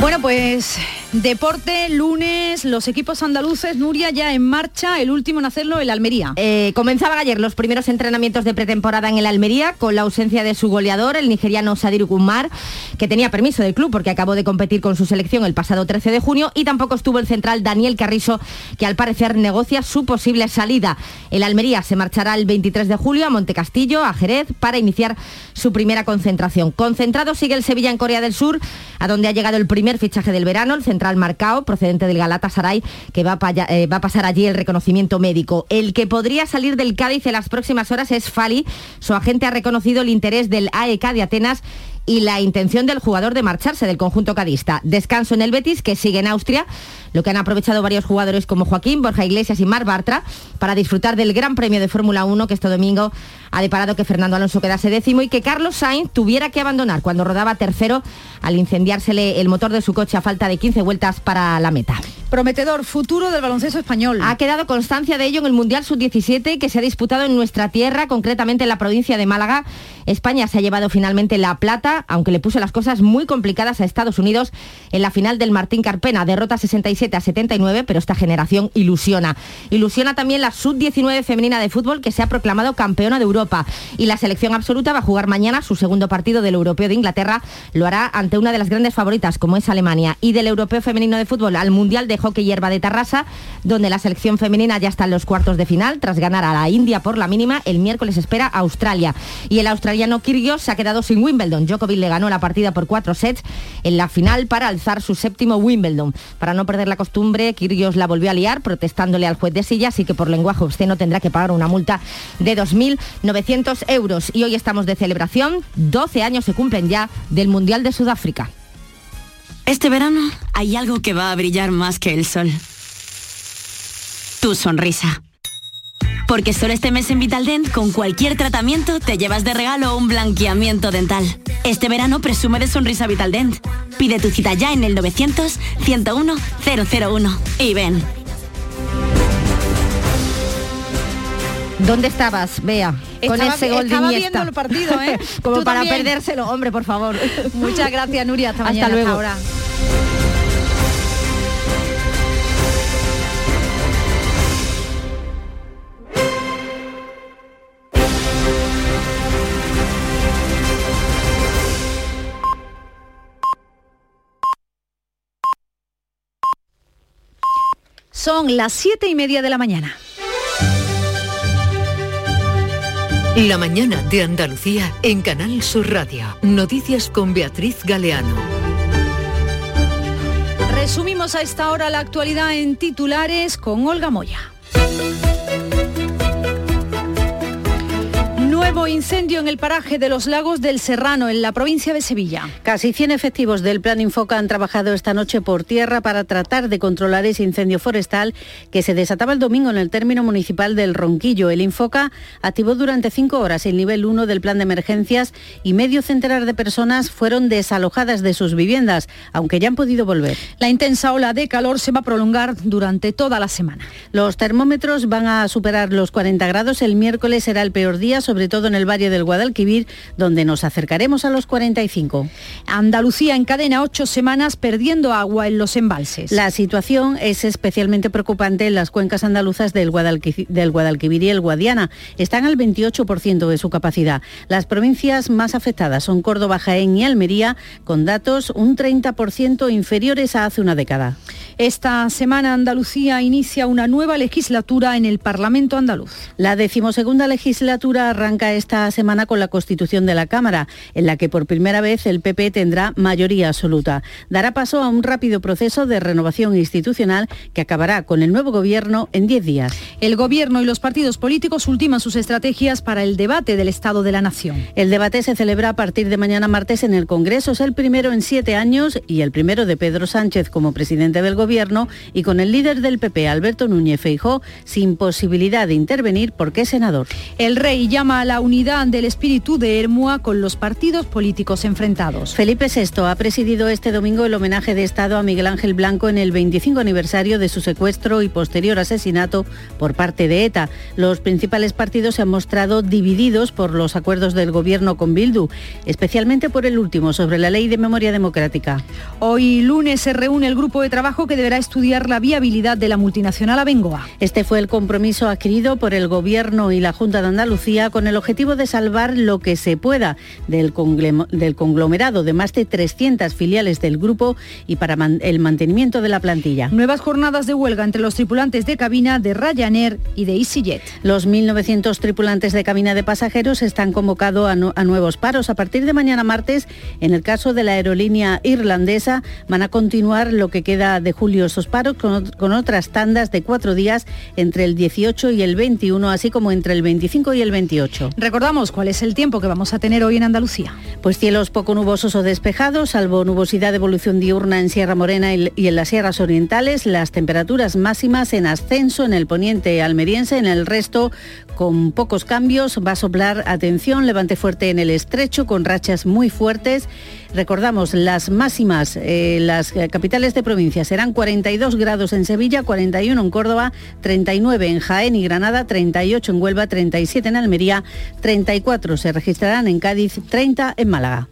Bueno, pues Deporte, lunes, los equipos andaluces, Nuria ya en marcha, el último en hacerlo, el Almería. Eh, comenzaban ayer los primeros entrenamientos de pretemporada en el Almería con la ausencia de su goleador, el nigeriano Sadir Kumar, que tenía permiso del club porque acabó de competir con su selección el pasado 13 de junio y tampoco estuvo el central Daniel Carrizo, que al parecer negocia su posible salida. El Almería se marchará el 23 de julio a Montecastillo, a Jerez, para iniciar su primera concentración. Concentrado sigue el Sevilla en Corea del Sur, a donde ha llegado el primer fichaje del verano, el central al Marcao, procedente del Galatasaray, que va a, eh, va a pasar allí el reconocimiento médico. El que podría salir del Cádiz en las próximas horas es Fali. Su agente ha reconocido el interés del AEK de Atenas y la intención del jugador de marcharse del conjunto cadista. Descanso en el Betis, que sigue en Austria, lo que han aprovechado varios jugadores como Joaquín, Borja Iglesias y Mar Bartra para disfrutar del Gran Premio de Fórmula 1 que este domingo ha deparado que Fernando Alonso quedase décimo y que Carlos Sainz tuviera que abandonar cuando rodaba tercero al incendiársele el motor de su coche a falta de 15 vueltas para la meta. Prometedor futuro del baloncesto español. Ha quedado constancia de ello en el Mundial Sub-17 que se ha disputado en nuestra tierra, concretamente en la provincia de Málaga. España se ha llevado finalmente la plata, aunque le puso las cosas muy complicadas a Estados Unidos en la final del Martín Carpena. Derrota 67 a 79, pero esta generación ilusiona. Ilusiona también la Sub-19 femenina de fútbol que se ha proclamado campeona de Europa. Y la selección absoluta va a jugar mañana su segundo partido del Europeo de Inglaterra. Lo hará ante una de las grandes favoritas, como es Alemania. Y del Europeo femenino de fútbol al Mundial de Hockey Hierba de Tarrasa, donde la selección femenina ya está en los cuartos de final, tras ganar a la India por la mínima. El miércoles espera a Australia. Y el australiano Kyrgios se ha quedado sin Wimbledon. Djokovic le ganó la partida por cuatro sets en la final para alzar su séptimo Wimbledon. Para no perder la costumbre, Kyrgios la volvió a liar protestándole al juez de silla, así que por lenguaje obsceno tendrá que pagar una multa de 2.900 euros. Y hoy estamos de celebración, 12 años se cumplen ya del Mundial de Sudáfrica. Este verano hay algo que va a brillar más que el sol. Tu sonrisa. Porque solo este mes en Vitaldent, con cualquier tratamiento, te llevas de regalo un blanqueamiento dental. Este verano presume de sonrisa Vitaldent. Pide tu cita ya en el 900 101 001 y ven. ¿Dónde estabas, Bea? Con Estaba- ese gol de estaba viendo el partido, ¿eh? Como para también. perdérselo, hombre, por favor. Muchas gracias, Nuria. Hasta, Hasta mañana. luego. ahora. Son las siete y media de la mañana. La mañana de Andalucía en Canal Sur Radio. Noticias con Beatriz Galeano. Resumimos a esta hora la actualidad en titulares con Olga Moya. Nuevo incendio en el paraje de los lagos del Serrano, en la provincia de Sevilla. Casi 100 efectivos del Plan Infoca han trabajado esta noche por tierra para tratar de controlar ese incendio forestal que se desataba el domingo en el término municipal del Ronquillo. El Infoca activó durante cinco horas el nivel 1 del plan de emergencias y medio centenar de personas fueron desalojadas de sus viviendas, aunque ya han podido volver. La intensa ola de calor se va a prolongar durante toda la semana. Los termómetros van a superar los 40 grados. El miércoles será el peor día, sobre todo en el valle del Guadalquivir, donde nos acercaremos a los 45. Andalucía encadena ocho semanas perdiendo agua en los embalses. La situación es especialmente preocupante en las cuencas andaluzas del, Guadalqui- del Guadalquivir y el Guadiana. Están al 28% de su capacidad. Las provincias más afectadas son Córdoba, Jaén y Almería, con datos un 30% inferiores a hace una década. Esta semana Andalucía inicia una nueva legislatura en el Parlamento andaluz. La decimosegunda legislatura arranca esta semana con la constitución de la Cámara, en la que por primera vez el PP tendrá mayoría absoluta. Dará paso a un rápido proceso de renovación institucional que acabará con el nuevo gobierno en 10 días. El gobierno y los partidos políticos ultiman sus estrategias para el debate del Estado de la Nación. El debate se celebra a partir de mañana martes en el Congreso. Es el primero en siete años y el primero de Pedro Sánchez como presidente del Gobierno y con el líder del PP, Alberto Núñez Feijó, sin posibilidad de intervenir porque es senador. El rey llama a la unidad del espíritu de Hermua con los partidos políticos enfrentados. Felipe VI ha presidido este domingo el homenaje de Estado a Miguel Ángel Blanco en el 25 aniversario de su secuestro y posterior asesinato por parte de ETA. Los principales partidos se han mostrado divididos por los acuerdos del gobierno con Bildu, especialmente por el último sobre la ley de memoria democrática. Hoy lunes se reúne el grupo de trabajo que deberá estudiar la viabilidad de la multinacional Abengoa. Este fue el compromiso adquirido por el Gobierno y la Junta de Andalucía con el objetivo de salvar lo que se pueda del, conglomerado de más de 300 filiales del grupo y para el mantenimiento de la plantilla. Nuevas jornadas de huelga entre los tripulantes de cabina de Ryanair y de EasyJet. Los 1.900 tripulantes de cabina de pasajeros están convocados a, nu- a nuevos paros. A partir de mañana martes, en el caso de la aerolínea irlandesa, van a continuar lo que queda de julio esos paros con otras tandas de cuatro días entre el 18 y el 21, así como entre el 25 y el 28. Recordamos cuál es el tiempo que vamos a tener hoy en Andalucía. Pues cielos poco nubosos o despejados, salvo nubosidad de evolución diurna en Sierra Morena y y en las sierras orientales, las temperaturas máximas en ascenso en el poniente almeriense, en el resto con pocos cambios, va a soplar, atención, levante fuerte en el estrecho con rachas muy fuertes. Recordamos, las máximas, eh, las capitales de provincia serán 42 grados en Sevilla, 41 en Córdoba, 39 en Jaén y Granada, 38 en Huelva, 37 en Almería, 34 se registrarán en Cádiz, 30 en Málaga.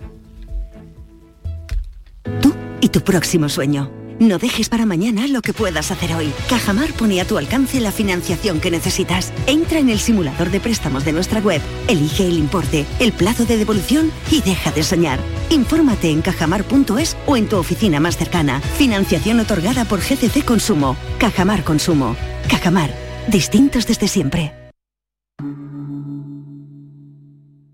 y tu próximo sueño. No dejes para mañana lo que puedas hacer hoy. Cajamar pone a tu alcance la financiación que necesitas. Entra en el simulador de préstamos de nuestra web, elige el importe, el plazo de devolución y deja de soñar. Infórmate en cajamar.es o en tu oficina más cercana. Financiación otorgada por GCC Consumo. Cajamar Consumo. Cajamar. Distintos desde siempre.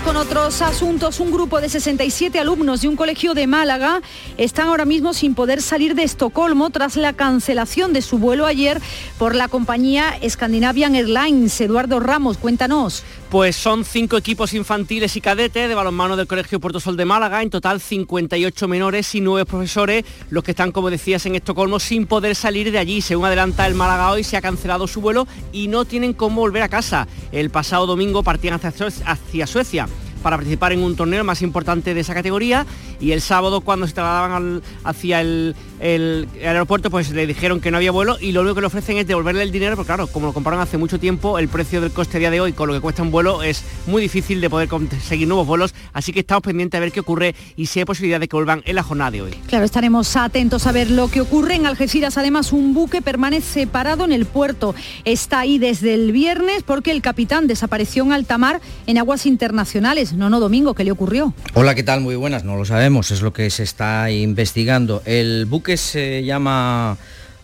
Con otros asuntos. Un grupo de 67 alumnos de un colegio de Málaga están ahora mismo sin poder salir de Estocolmo tras la cancelación de su vuelo ayer por la compañía Scandinavian Airlines. Eduardo Ramos, cuéntanos. Pues son cinco equipos infantiles y cadetes de balonmano del Colegio Puerto Sol de Málaga, en total 58 menores y nueve profesores, los que están, como decías, en Estocolmo sin poder salir de allí. Según adelanta el Málaga hoy, se ha cancelado su vuelo y no tienen cómo volver a casa. El pasado domingo partían hacia, Suecia para participar en un torneo más importante de esa categoría y el sábado cuando se trasladaban hacia el, aeropuerto pues le dijeron que no había vuelo y lo único que le ofrecen es devolverle el dinero porque claro, como lo compraron hace mucho tiempo, el precio del coste a día de hoy con lo que cuesta un vuelo es muy difícil de poder conseguir nuevos vuelos, así que estamos pendientes a ver qué ocurre y si hay posibilidad de que vuelvan en la jornada de hoy. Claro, estaremos atentos a ver lo que ocurre. En Algeciras además un buque permanece parado en el puerto. Está ahí desde el viernes porque el capitán desapareció en alta mar en aguas internacionales. No, no, Domingo, ¿qué le ocurrió? Hola, ¿qué tal? Muy buenas, no lo sabemos, es lo que se está investigando. El buque se llama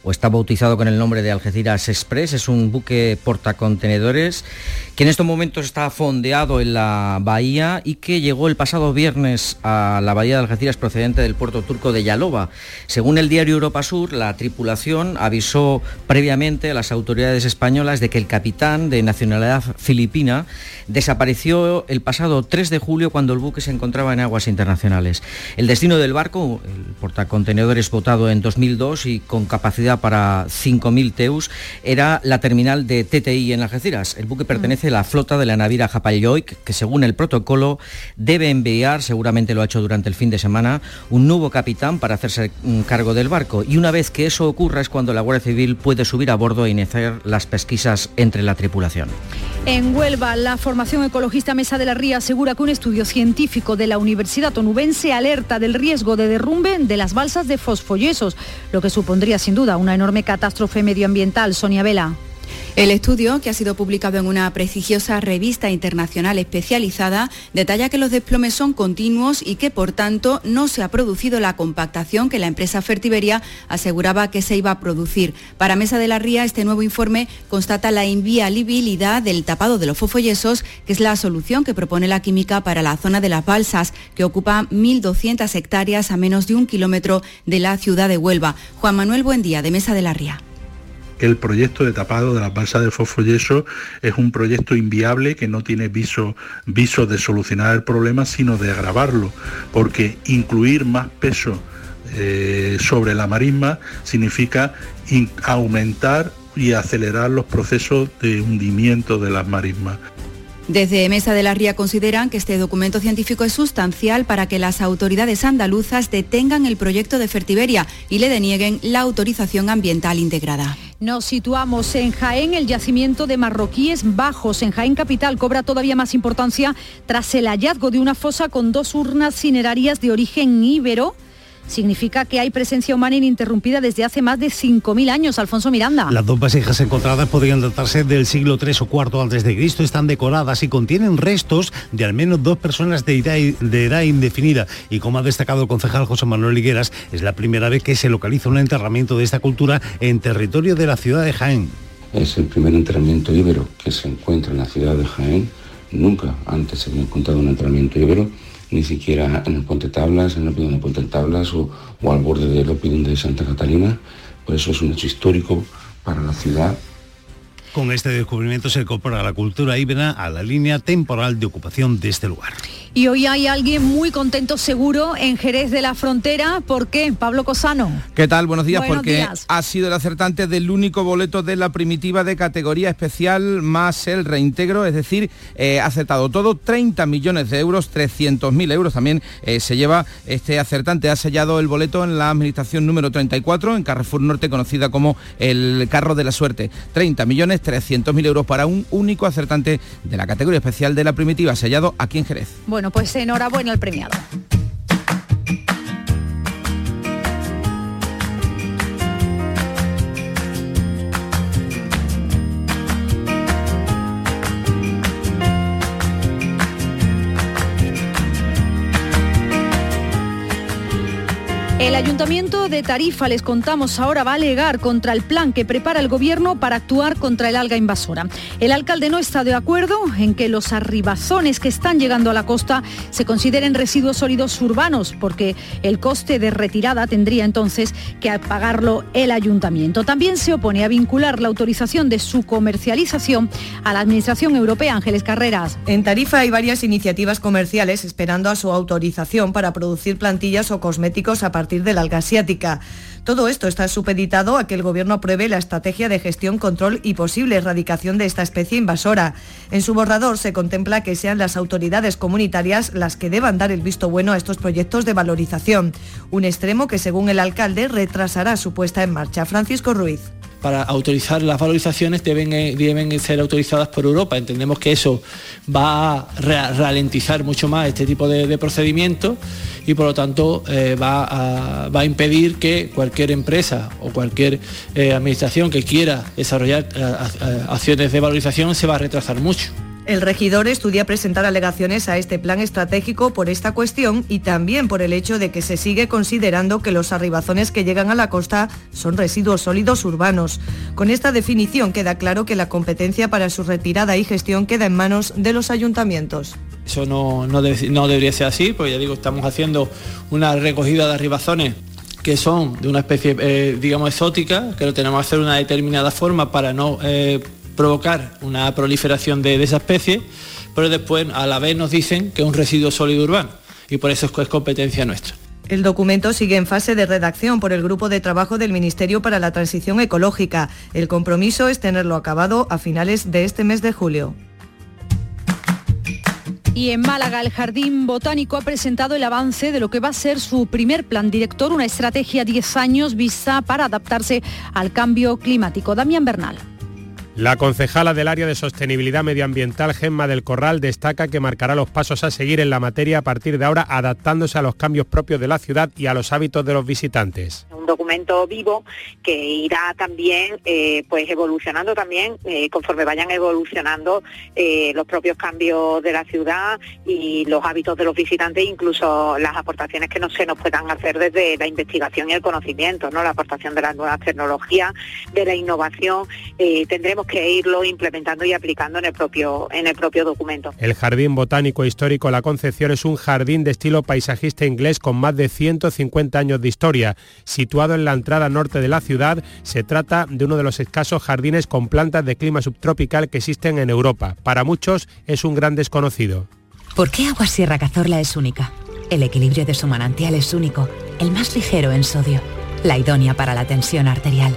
o está bautizado con el nombre de Algeciras Express. Es un buque portacontenedores que en estos momentos está fondeado en la bahía y que llegó el pasado viernes a la bahía de Algeciras procedente del puerto turco de Yalova. Según el diario Europa Sur, la tripulación avisó previamente a las autoridades españolas de que el capitán de nacionalidad filipina desapareció el pasado 3 de julio cuando el buque se encontraba en aguas internacionales. El destino del barco, el portacontenedores votado en 2002 y con capacidad para 5.000 teus, era la terminal de TTI en Algeciras. El buque pertenece la flota de la naviera Japalloic, que según el protocolo debe enviar, seguramente lo ha hecho durante el fin de semana, un nuevo capitán para hacerse cargo del barco. Y una vez que eso ocurra es cuando la Guardia Civil puede subir a bordo e iniciar las pesquisas entre la tripulación. En Huelva, la formación ecologista Mesa de la Ría asegura que un estudio científico de la Universidad Onubense alerta del riesgo de derrumbe de las balsas de fosfoyesos, lo que supondría sin duda una enorme catástrofe medioambiental. Sonia Vela. El estudio, que ha sido publicado en una prestigiosa revista internacional especializada, detalla que los desplomes son continuos y que, por tanto, no se ha producido la compactación que la empresa Fertiberia aseguraba que se iba a producir. Para Mesa de la Ría, este nuevo informe constata la inviabilidad del tapado de los fofollesos, que es la solución que propone la química para la zona de las balsas, que ocupa 1.200 hectáreas a menos de un kilómetro de la ciudad de Huelva. Juan Manuel Buendía, de Mesa de la Ría el proyecto de tapado de las balsas de fosfoyeso es un proyecto inviable que no tiene viso, viso de solucionar el problema, sino de agravarlo, porque incluir más peso eh, sobre la marisma significa aumentar y acelerar los procesos de hundimiento de las marismas. Desde Mesa de la Ría consideran que este documento científico es sustancial para que las autoridades andaluzas detengan el proyecto de Fertiberia y le denieguen la autorización ambiental integrada. Nos situamos en Jaén, el yacimiento de marroquíes bajos en Jaén Capital cobra todavía más importancia tras el hallazgo de una fosa con dos urnas cinerarias de origen íbero significa que hay presencia humana ininterrumpida desde hace más de 5.000 años. Alfonso Miranda. Las dos vasijas encontradas podrían datarse del siglo III o IV antes de Cristo. Están decoradas y contienen restos de al menos dos personas de edad, indefinida. Y como ha destacado el concejal José Manuel Higueras, es la primera vez que se localiza un enterramiento de esta cultura en territorio de la ciudad de Jaén. Es el primer enterramiento íbero que se encuentra en la ciudad de Jaén. Nunca antes se había encontrado un enterramiento íbero ni siquiera en el Puente Tablas, en el Opidón de Puente Tablas o, al borde del Opidón de Santa Catalina. Por eso es un hecho histórico para la ciudad con este descubrimiento se incorpora la cultura íbera a la línea temporal de ocupación de este lugar. Y hoy hay alguien muy contento seguro en Jerez de la Frontera. ¿Por qué? Pablo Cosano. ¿Qué tal? Buenos días, porque ha sido el acertante del único boleto de la primitiva de categoría especial más el reintegro, es decir, eh, acertado todo, 30 millones de euros, 300.000 euros también eh, se lleva este acertante. Ha sellado el boleto en la administración número 34, en Carrefour Norte, conocida como el carro de la suerte. 30 millones millones 300.000 euros para un único acertante de la categoría especial de la primitiva, sellado aquí en Jerez. Bueno, pues enhorabuena al premiado. Ayuntamiento de Tarifa, les contamos ahora, va a alegar contra el plan que prepara el Gobierno para actuar contra el alga invasora. El alcalde no está de acuerdo en que los arribazones que están llegando a la costa se consideren residuos sólidos urbanos, porque el coste de retirada tendría entonces que pagarlo el Ayuntamiento. También se opone a vincular la autorización de su comercialización a la Administración Europea. Ángeles Carreras. En Tarifa hay varias iniciativas comerciales esperando a su autorización para producir plantillas o cosméticos a partir de la alga asiática. Todo esto está supeditado a que el Gobierno apruebe la estrategia de gestión, control y posible erradicación de esta especie invasora. En su borrador se contempla que sean las autoridades comunitarias las que deban dar el visto bueno a estos proyectos de valorización, un extremo que según el alcalde retrasará su puesta en marcha. Francisco Ruiz para autorizar las valorizaciones deben, eh, deben ser autorizadas por Europa. Entendemos que eso va a ralentizar mucho más este tipo de, procedimientos y por lo tanto eh, va, a, impedir que cualquier empresa o cualquier eh, administración que quiera desarrollar acciones de valorización se va a retrasar mucho. El regidor estudia presentar alegaciones a este plan estratégico por esta cuestión y también por el hecho de que se sigue considerando que los arribazones que llegan a la costa son residuos sólidos urbanos. Con esta definición queda claro que la competencia para su retirada y gestión queda en manos de los ayuntamientos. Eso no, debería ser así, porque ya digo, estamos haciendo una recogida de arribazones que son de una especie, eh, digamos, exótica, que lo tenemos que hacer de una determinada forma para no eh, provocar una proliferación de, esa especie, pero después a la vez nos dicen que es un residuo sólido urbano y por eso es, competencia nuestra. El documento sigue en fase de redacción por el Grupo de Trabajo del Ministerio para la Transición Ecológica. El compromiso es tenerlo acabado a finales de este mes de julio. Y en Málaga, el Jardín Botánico ha presentado el avance de lo que va a ser su primer plan director, una estrategia 10 años vista para adaptarse al cambio climático. Damián Bernal. La concejala del área de sostenibilidad medioambiental, Gemma del Corral, destaca que marcará los pasos a seguir en la materia a partir de ahora, adaptándose a los cambios propios de la ciudad y a los hábitos de los visitantes documento vivo que irá también eh, pues evolucionando también eh, conforme vayan evolucionando eh, los propios cambios de la ciudad y los hábitos de los visitantes, incluso las aportaciones que no se nos puedan hacer desde la investigación y el conocimiento, ¿no? La aportación de las nuevas tecnologías, de la innovación, tendremos que irlo implementando y aplicando en el propio en el propio documento. El Jardín Botánico Histórico La Concepción es un jardín de estilo paisajista inglés con más de 150 años de historia, situado en la entrada norte de la ciudad, se trata de uno de los escasos jardines con plantas de clima subtropical que existen en Europa. Para muchos es un gran desconocido. ¿Por qué Agua Sierra Cazorla es única? El equilibrio de su manantial es único, el más ligero en sodio, la idónea para la tensión arterial,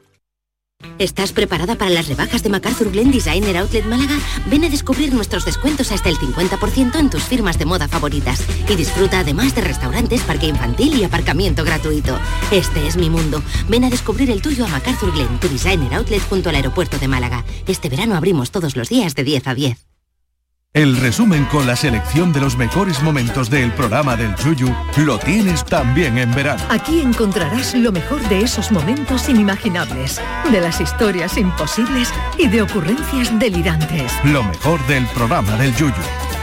¿Estás preparada para las rebajas de MacArthur Glen Designer Outlet Málaga? Ven a descubrir nuestros descuentos hasta el 50% en tus firmas de moda favoritas. Y disfruta además de restaurantes, parque infantil y aparcamiento gratuito. Este es mi mundo. Ven a descubrir el tuyo a MacArthur Glen, tu designer outlet junto al aeropuerto de Málaga. Este verano abrimos todos los días de 10 a 10. El resumen con la selección de los mejores momentos del programa del Yuyu lo tienes también en verano. Aquí encontrarás lo mejor de esos momentos inimaginables, de las historias imposibles y de ocurrencias delirantes. Lo mejor del programa del Yuyu.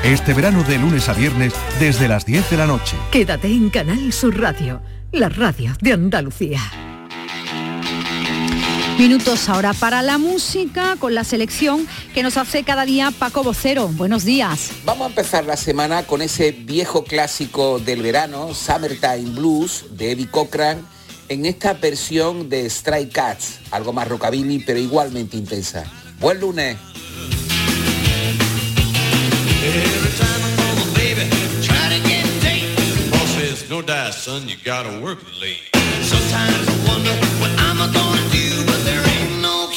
Este verano de lunes a viernes desde las 10 de la noche. Quédate en Canal Sur Radio, la radio de Andalucía. Minutos ahora para la música con la selección que nos hace cada día Paco Vocero. Buenos días. Vamos a empezar la semana con ese viejo clásico del verano, Summertime Blues, de Eddie Cochran, en esta versión de Stray Cats, algo más rockabilly pero igualmente intensa. Buen lunes.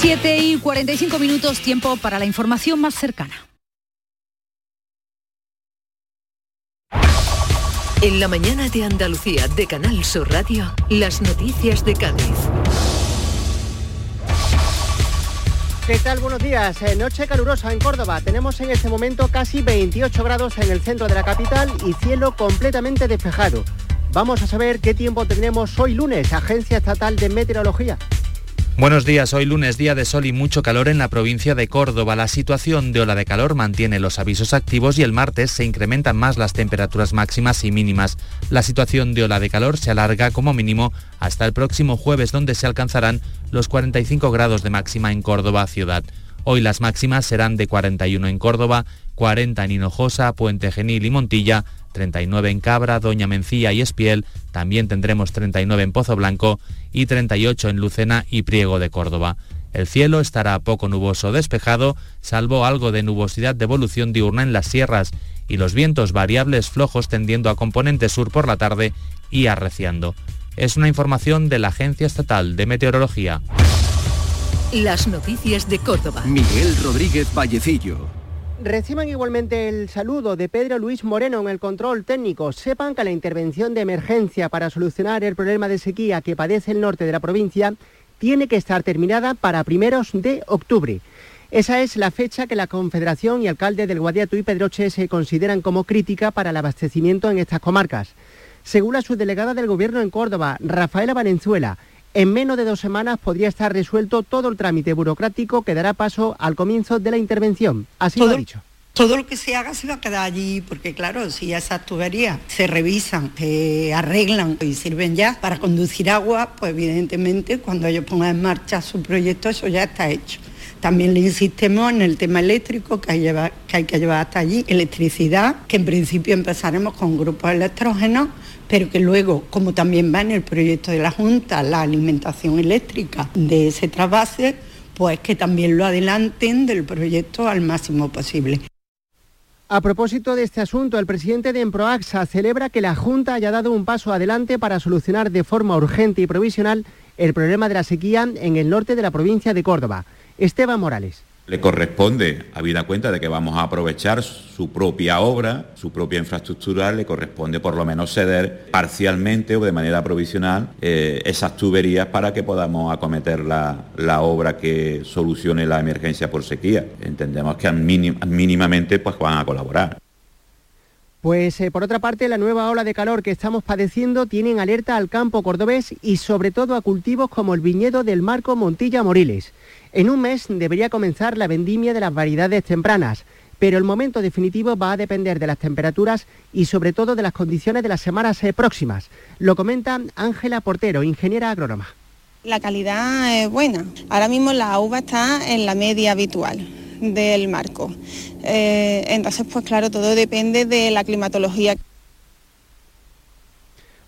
7 y 45 minutos, tiempo para la información más cercana. En la mañana de Andalucía de Canal Sur Radio, las noticias de Cádiz. ¿Qué tal? Buenos días. Eh, noche calurosa en Córdoba. Tenemos en este momento casi 28 grados en el centro de la capital y cielo completamente despejado. Vamos a saber qué tiempo tendremos hoy lunes, Agencia Estatal de Meteorología. Buenos días, hoy lunes día de sol y mucho calor en la provincia de Córdoba. La situación de ola de calor mantiene los avisos activos y el martes se incrementan más las temperaturas máximas y mínimas. La situación de ola de calor se alarga como mínimo hasta el próximo jueves donde se alcanzarán los 45 grados de máxima en Córdoba ciudad. Hoy las máximas serán de 41 en Córdoba, 40 en Hinojosa, Puente Genil y Montilla, 39 en Cabra, Doña Mencía y Espiel, también tendremos 39 en Pozo Blanco y 38 en Lucena y Priego de Córdoba. El cielo estará poco nuboso despejado, salvo algo de nubosidad de evolución diurna en las sierras y los vientos variables flojos tendiendo a componente sur por la tarde y arreciando. Es una información de la Agencia Estatal de Meteorología. Las noticias de Córdoba. Miguel Rodríguez Vallecillo. Reciban igualmente el saludo de Pedro Luis Moreno en el control técnico. Sepan que la intervención de emergencia para solucionar el problema de sequía que padece el norte de la provincia tiene que estar terminada para primeros de octubre. Esa es la fecha que la Confederación y alcalde del Guadiato y Pedroche se consideran como crítica para el abastecimiento en estas comarcas. Según la subdelegada del Gobierno en Córdoba, Rafaela Valenzuela, en menos de dos semanas podría estar resuelto todo el trámite burocrático que dará paso al comienzo de la intervención. Así lo ha dicho. Todo lo que se haga se va a quedar allí, porque claro, si esas tuberías se revisan, se arreglan y sirven ya para conducir agua, pues evidentemente cuando ellos pongan en marcha su proyecto eso ya está hecho. También le insistimos en el tema eléctrico que hay, que hay que llevar hasta allí, electricidad, que en principio empezaremos con grupos electrógenos pero que luego, como también va en el proyecto de la Junta, la alimentación eléctrica de ese trasvase, pues que también lo adelanten del proyecto al máximo posible. A propósito de este asunto, el presidente de Emproaxa celebra que la Junta haya dado un paso adelante para solucionar de forma urgente y provisional el problema de la sequía en el norte de la provincia de Córdoba. Esteban Morales le corresponde, habida cuenta de que vamos a aprovechar su propia obra, su propia infraestructura, le corresponde por lo menos ceder parcialmente o de manera provisional eh, esas tuberías para que podamos acometer la, obra que solucione la emergencia por sequía. Entendemos que mínimamente pues, van a colaborar. Pues eh, por otra parte, la nueva ola de calor que estamos padeciendo tiene en alerta al campo cordobés y sobre todo a cultivos como el viñedo del Marco Montilla Moriles. En un mes debería comenzar la vendimia de las variedades tempranas, pero el momento definitivo va a depender de las temperaturas y sobre todo de las condiciones de las semanas eh, próximas. Lo comenta Ángela Portero, ingeniera agrónoma. La calidad es buena. Ahora mismo la uva está en la media habitual del marco. Eh, entonces, pues claro, todo depende de la climatología.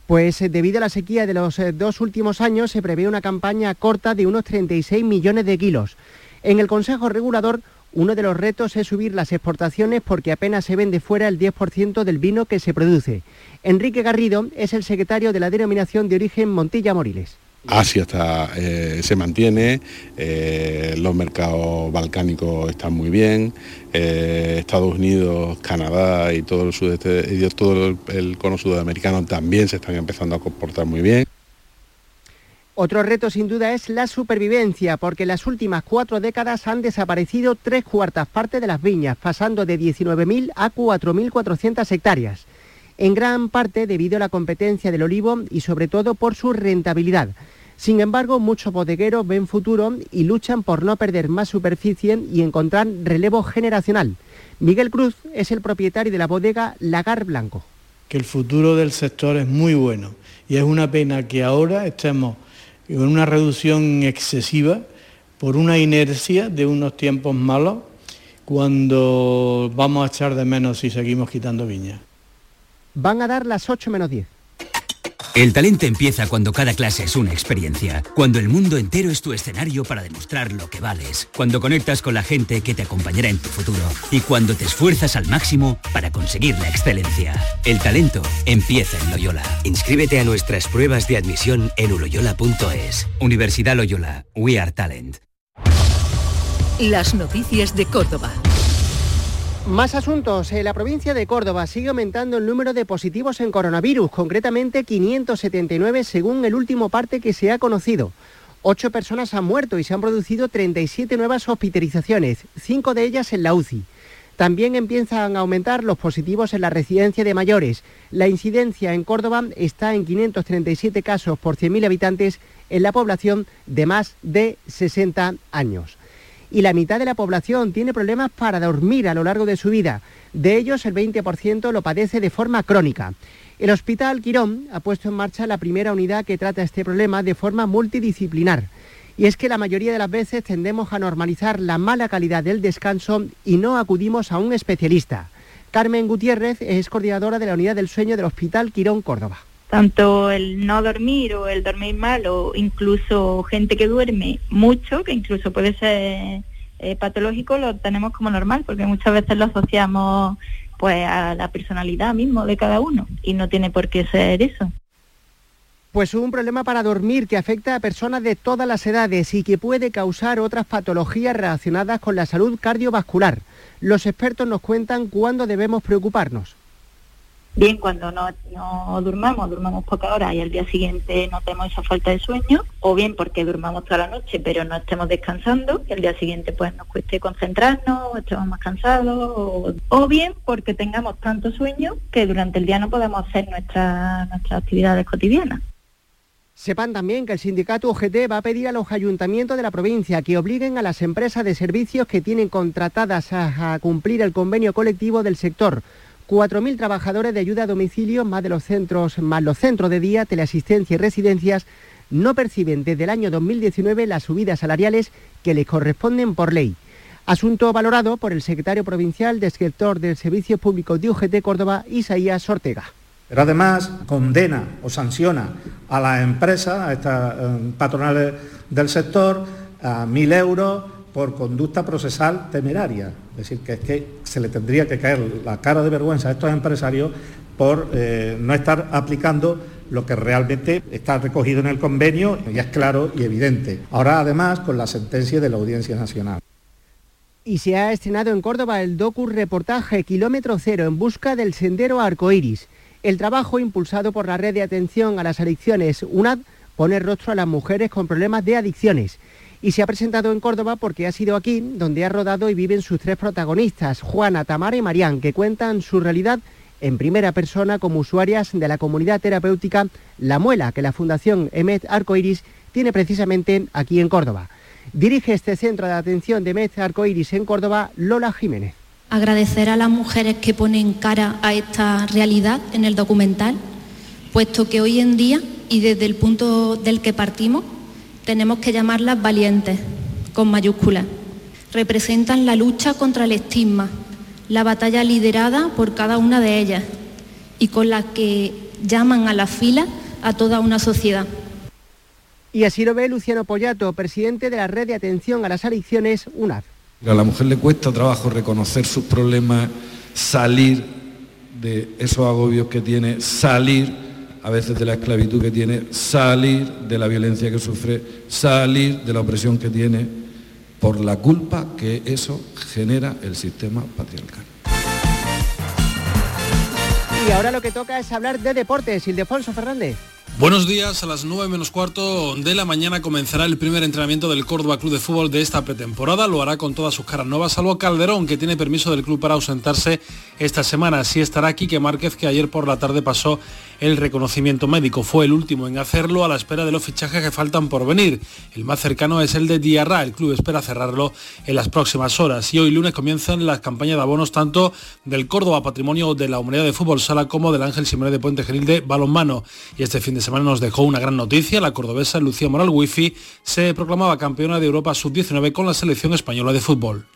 Pues eh, debido a la sequía de los eh, dos últimos años se prevé una campaña corta de unos 36 millones de kilos. En el Consejo Regulador uno de los retos es subir las exportaciones porque apenas se vende fuera el 10% del vino que se produce. Enrique Garrido es el secretario de la denominación de origen Montilla Moriles. Asia eh, se mantiene, eh, los mercados balcánicos están muy bien, eh, Estados Unidos, Canadá y todo el el, cono sudamericano también se están empezando a comportar muy bien. Otro reto sin duda es la supervivencia, porque en las últimas cuatro décadas han desaparecido tres cuartas partes de las viñas, pasando de 19.000 a 4.400 hectáreas. En gran parte debido a la competencia del olivo y sobre todo por su rentabilidad. Sin embargo, muchos bodegueros ven futuro y luchan por no perder más superficie y encontrar relevo generacional. Miguel Cruz es el propietario de la bodega Lagar Blanco. Que el futuro del sector es muy bueno y es una pena que ahora estemos con una reducción excesiva por una inercia de unos tiempos malos cuando vamos a echar de menos si seguimos quitando viñas. Van a dar las 8 menos 10. El talento empieza cuando cada clase es una experiencia, cuando el mundo entero es tu escenario para demostrar lo que vales, cuando conectas con la gente que te acompañará en tu futuro y cuando te esfuerzas al máximo para conseguir la excelencia. El talento empieza en Loyola. Inscríbete a nuestras pruebas de admisión en uloyola.es. Universidad Loyola, We Are Talent. Las noticias de Córdoba. Más asuntos. En la provincia de Córdoba sigue aumentando el número de positivos en coronavirus, concretamente 579 según el último parte que se ha conocido. Ocho personas han muerto y se han producido 37 nuevas hospitalizaciones, cinco de ellas en la UCI. También empiezan a aumentar los positivos en la residencia de mayores. La incidencia en Córdoba está en 537 casos por 100.000 habitantes en la población de más de 60 años y la mitad de la población tiene problemas para dormir a lo largo de su vida. De ellos, el 20% lo padece de forma crónica. El Hospital Quirón ha puesto en marcha la primera unidad que trata este problema de forma multidisciplinar. Y es que la mayoría de las veces tendemos a normalizar la mala calidad del descanso y no acudimos a un especialista. Carmen Gutiérrez es coordinadora de la unidad del sueño del Hospital Quirón Córdoba tanto el no dormir o el dormir mal o incluso gente que duerme mucho, que incluso puede ser eh, patológico, lo tenemos como normal, porque muchas veces lo asociamos pues a la personalidad mismo de cada uno y no tiene por qué ser eso. Pues un problema para dormir que afecta a personas de todas las edades y que puede causar otras patologías relacionadas con la salud cardiovascular. Los expertos nos cuentan cuándo debemos preocuparnos bien cuando no, no durmamos, durmamos pocas horas y al día siguiente notemos esa falta de sueño, o bien porque durmamos toda la noche pero no estemos descansando y al día siguiente pues nos cueste concentrarnos, o estemos más cansados, o, bien porque tengamos tanto sueño que durante el día no podemos hacer nuestras nuestras actividades cotidianas. Sepan también que el sindicato UGT va a pedir a los ayuntamientos de la provincia que obliguen a las empresas de servicios que tienen contratadas a cumplir el convenio colectivo del sector 4.000 trabajadores de ayuda a domicilio, más de los centros, más los centros de día, teleasistencia y residencias, no perciben desde el año 2019 las subidas salariales que les corresponden por ley. Asunto valorado por el secretario provincial del sector del Servicio Público de UGT Córdoba, Isaías Ortega. Pero además condena o sanciona a las empresas, a estas eh, patronales del sector, a mil euros por conducta procesal temeraria. Es decir, que es que se le tendría que caer la cara de vergüenza a estos empresarios por eh, no estar aplicando lo que realmente está recogido en el convenio y es claro y evidente. Ahora además con la sentencia de la Audiencia Nacional. Y se ha estrenado en Córdoba el docu reportaje Kilómetro Cero en busca del sendero arcoíris. El trabajo impulsado por la red de atención a las adicciones UNAD pone rostro a las mujeres con problemas de adicciones y se ha presentado en Córdoba porque ha sido aquí donde ha rodado y viven sus tres protagonistas, Juana, Tamara y Marían, que cuentan su realidad en primera persona como usuarias de la comunidad terapéutica La Muela, que la Fundación Emet Arcoiris tiene precisamente aquí en Córdoba. Dirige este centro de atención de Emet Arcoiris en Córdoba, Lola Jiménez. Agradecer a las mujeres que ponen cara a esta realidad en el documental, puesto que hoy en día y desde el punto del que partimos, tenemos que llamarlas valientes, con mayúsculas. Representan la lucha contra el estigma, la batalla liderada por cada una de ellas y con la que llaman a la fila a toda una sociedad. Y así lo ve Luciano Pollato, presidente de la Red de Atención a las Adicciones, UNAD. A la mujer le cuesta trabajo reconocer sus problemas, salir de esos agobios que tiene, salir a veces de la esclavitud que tiene, salir de la violencia que sufre, salir de la opresión que tiene por la culpa que eso genera el sistema patriarcal. Y ahora lo que toca es hablar de deportes. Ildefonso Fernández. Buenos días, a las 9 menos cuarto de la mañana comenzará el primer entrenamiento del Córdoba Club de Fútbol de esta pretemporada. Lo hará con todas sus caras nuevas, salvo Calderón, que tiene permiso del club para ausentarse esta semana. Así estará Quique Márquez, que ayer por la tarde pasó el reconocimiento médico. Fue el último en hacerlo a la espera de los fichajes que faltan por venir. El más cercano es el de Diarra. El club espera cerrarlo en las próximas horas. Y hoy lunes comienzan las campañas de abonos tanto del Córdoba Patrimonio de la Humanidad de Fútbol Sala como del Ángel Simeone de Puente Genil de Balonmano. Y este fin de semana nos dejó una gran noticia. La cordobesa Lucía Moral Wifi se proclamaba campeona de Europa Sub-19 con la selección española de fútbol.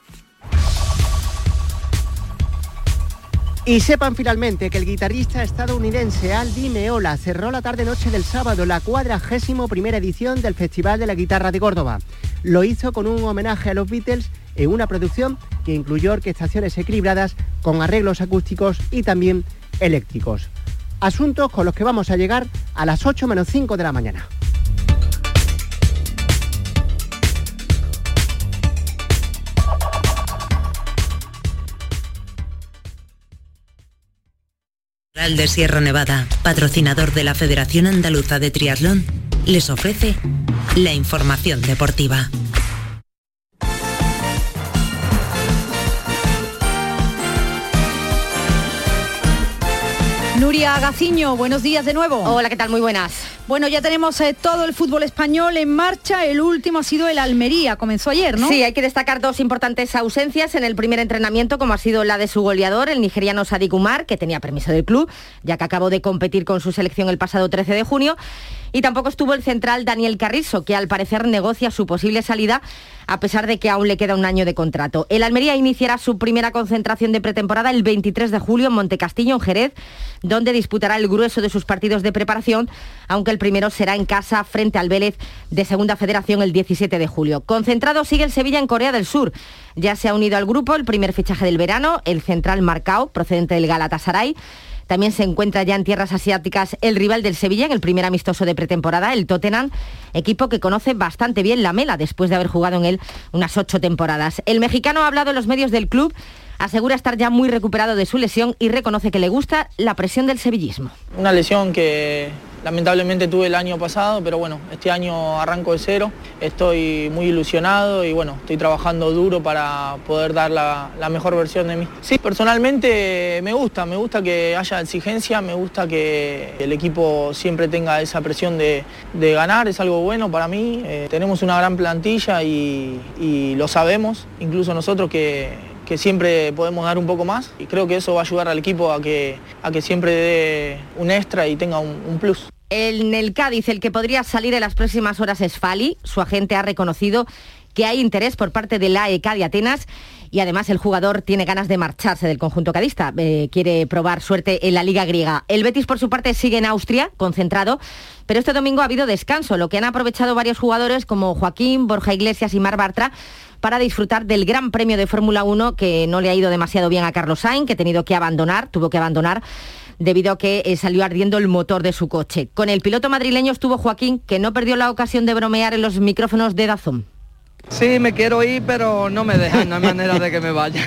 Y sepan finalmente que el guitarrista estadounidense Aldi Meola cerró la tarde-noche del sábado la cuadragésimo primera edición del Festival de la Guitarra de Córdoba. Lo hizo con un homenaje a los Beatles en una producción que incluyó orquestaciones equilibradas con arreglos acústicos y también eléctricos. Asuntos con los que vamos a llegar a las 8 menos 5 de la mañana. De Sierra Nevada, patrocinador de la Federación Andaluza de Triatlón, les ofrece la información deportiva. Nuria Gaciño, buenos días de nuevo. Hola, ¿qué tal? Muy buenas. Bueno, ya tenemos eh, todo el fútbol español en marcha. El último ha sido el Almería, comenzó ayer, ¿no? Sí, hay que destacar dos importantes ausencias en el primer entrenamiento, como ha sido la de su goleador, el nigeriano Sadik Umar, que tenía permiso del club, ya que acabó de competir con su selección el pasado 13 de junio. Y tampoco estuvo el central Daniel Carrizo, que al parecer negocia su posible salida a pesar de que aún le queda un año de contrato. El Almería iniciará su primera concentración de pretemporada el 23 de julio en Montecastillo, en Jerez, donde disputará el grueso de sus partidos de preparación, aunque el primero será en casa frente al Vélez de Segunda Federación el 17 de julio. Concentrado sigue el Sevilla en Corea del Sur. Ya se ha unido al grupo el primer fichaje del verano, el central Marcao, procedente del Galatasaray. También se encuentra ya en tierras asiáticas el rival del Sevilla en el primer amistoso de pretemporada, el Tottenham, equipo que conoce bastante bien la Mela después de haber jugado en él unas ocho temporadas. El mexicano ha hablado en los medios del club asegura estar ya muy recuperado de su lesión y reconoce que le gusta la presión del sevillismo. Una lesión que lamentablemente tuve el año pasado, pero bueno, este año arranco de cero, estoy muy ilusionado y bueno, estoy trabajando duro para poder dar la, mejor versión de mí. Sí, personalmente me gusta, me gusta que haya exigencia, me gusta que el equipo siempre tenga esa presión de, ganar, es algo bueno para mí. Eh, tenemos una gran plantilla y lo sabemos, incluso nosotros que que siempre podemos dar un poco más y creo que eso va a ayudar al equipo a que, a que siempre dé un extra y tenga un, plus. En el Cádiz, el que podría salir en las próximas horas es Fali. Su agente ha reconocido que hay interés por parte de la AEK de Atenas y además el jugador tiene ganas de marcharse del conjunto cadista. Eh, quiere probar suerte en la Liga griega. El Betis, por su parte, sigue en Austria, concentrado, pero este domingo ha habido descanso, lo que han aprovechado varios jugadores como Joaquín, Borja Iglesias y Mar Bartra para disfrutar del Gran Premio de Fórmula 1 que no le ha ido demasiado bien a Carlos Sainz, que ha tenido que abandonar, tuvo que abandonar debido a que eh, salió ardiendo el motor de su coche. Con el piloto madrileño estuvo Joaquín, que no perdió la ocasión de bromear en los micrófonos de Dazón. Sí, me quiero ir, pero no me dejan, no hay manera de que me vaya.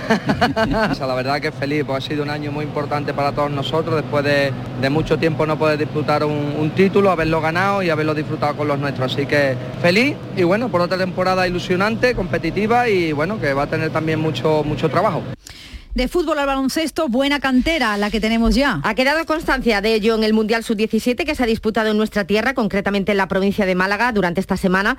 o sea, la verdad que feliz, pues ha sido un año muy importante para todos nosotros, después de, de mucho tiempo no poder disfrutar un, un, título, haberlo ganado y haberlo disfrutado con los nuestros. Así que feliz y bueno, por otra temporada ilusionante, competitiva y bueno, que va a tener también mucho, mucho trabajo. De fútbol al baloncesto, buena cantera la que tenemos ya. Ha quedado constancia de ello en el Mundial Sub-17 que se ha disputado en nuestra tierra, concretamente en la provincia de Málaga, durante esta semana.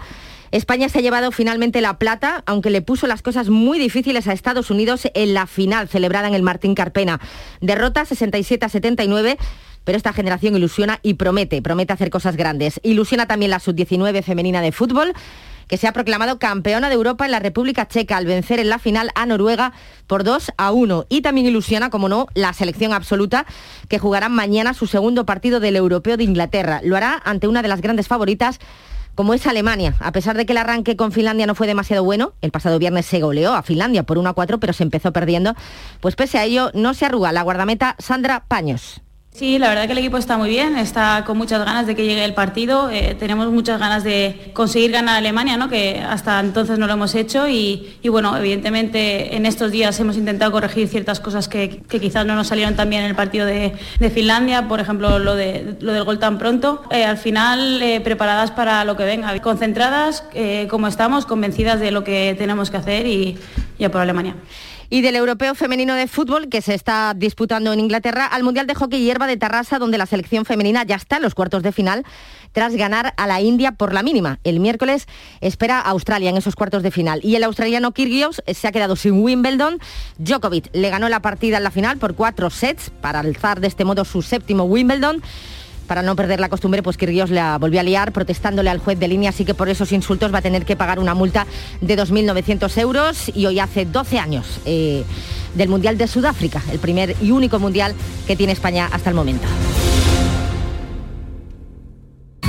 España se ha llevado finalmente la plata, aunque le puso las cosas muy difíciles a Estados Unidos en la final celebrada en el Martín Carpena. Derrota 67 a 79 pero esta generación ilusiona y promete, promete hacer cosas grandes. Ilusiona también la sub-19 femenina de fútbol que se ha proclamado campeona de Europa en la República Checa al vencer en la final a Noruega por 2 a 1. Y también ilusiona, como no, la selección absoluta que jugará mañana su segundo partido del Europeo de Inglaterra. Lo hará ante una de las grandes favoritas como es Alemania. A pesar de que el arranque con Finlandia no fue demasiado bueno, el pasado viernes se goleó a Finlandia por 1 a 4, pero se empezó perdiendo, pues pese a ello no se arruga la guardameta Sandra Paños. Sí, la verdad que el equipo está muy bien, está con muchas ganas de que llegue el partido, eh, tenemos muchas ganas de conseguir ganar a Alemania, ¿no? que hasta entonces no lo hemos hecho y, y bueno, evidentemente en estos días hemos intentado corregir ciertas cosas que, quizás no nos salieron tan bien en el partido de, Finlandia, por ejemplo lo, de, lo del gol tan pronto. Eh, al final eh, preparadas para lo que venga, concentradas como estamos, convencidas de lo que tenemos que hacer y ya por Alemania y del Europeo Femenino de Fútbol que se está disputando en Inglaterra al Mundial de Hockey Hierba de Tarrasa, donde la selección femenina ya está en los cuartos de final tras ganar a la India por la mínima. El miércoles espera a Australia en esos cuartos de final. Y el australiano Kyrgios se ha quedado sin Wimbledon. Djokovic le ganó la partida en la final por cuatro sets para alzar de este modo su séptimo Wimbledon para no perder la costumbre, pues Kyrgios la volvió a liar protestándole al juez de línea, así que por esos insultos va a tener que pagar una multa de 2.900 euros y hoy hace 12 años. Eh, del Mundial de Sudáfrica, el primer y único Mundial que tiene España hasta el momento.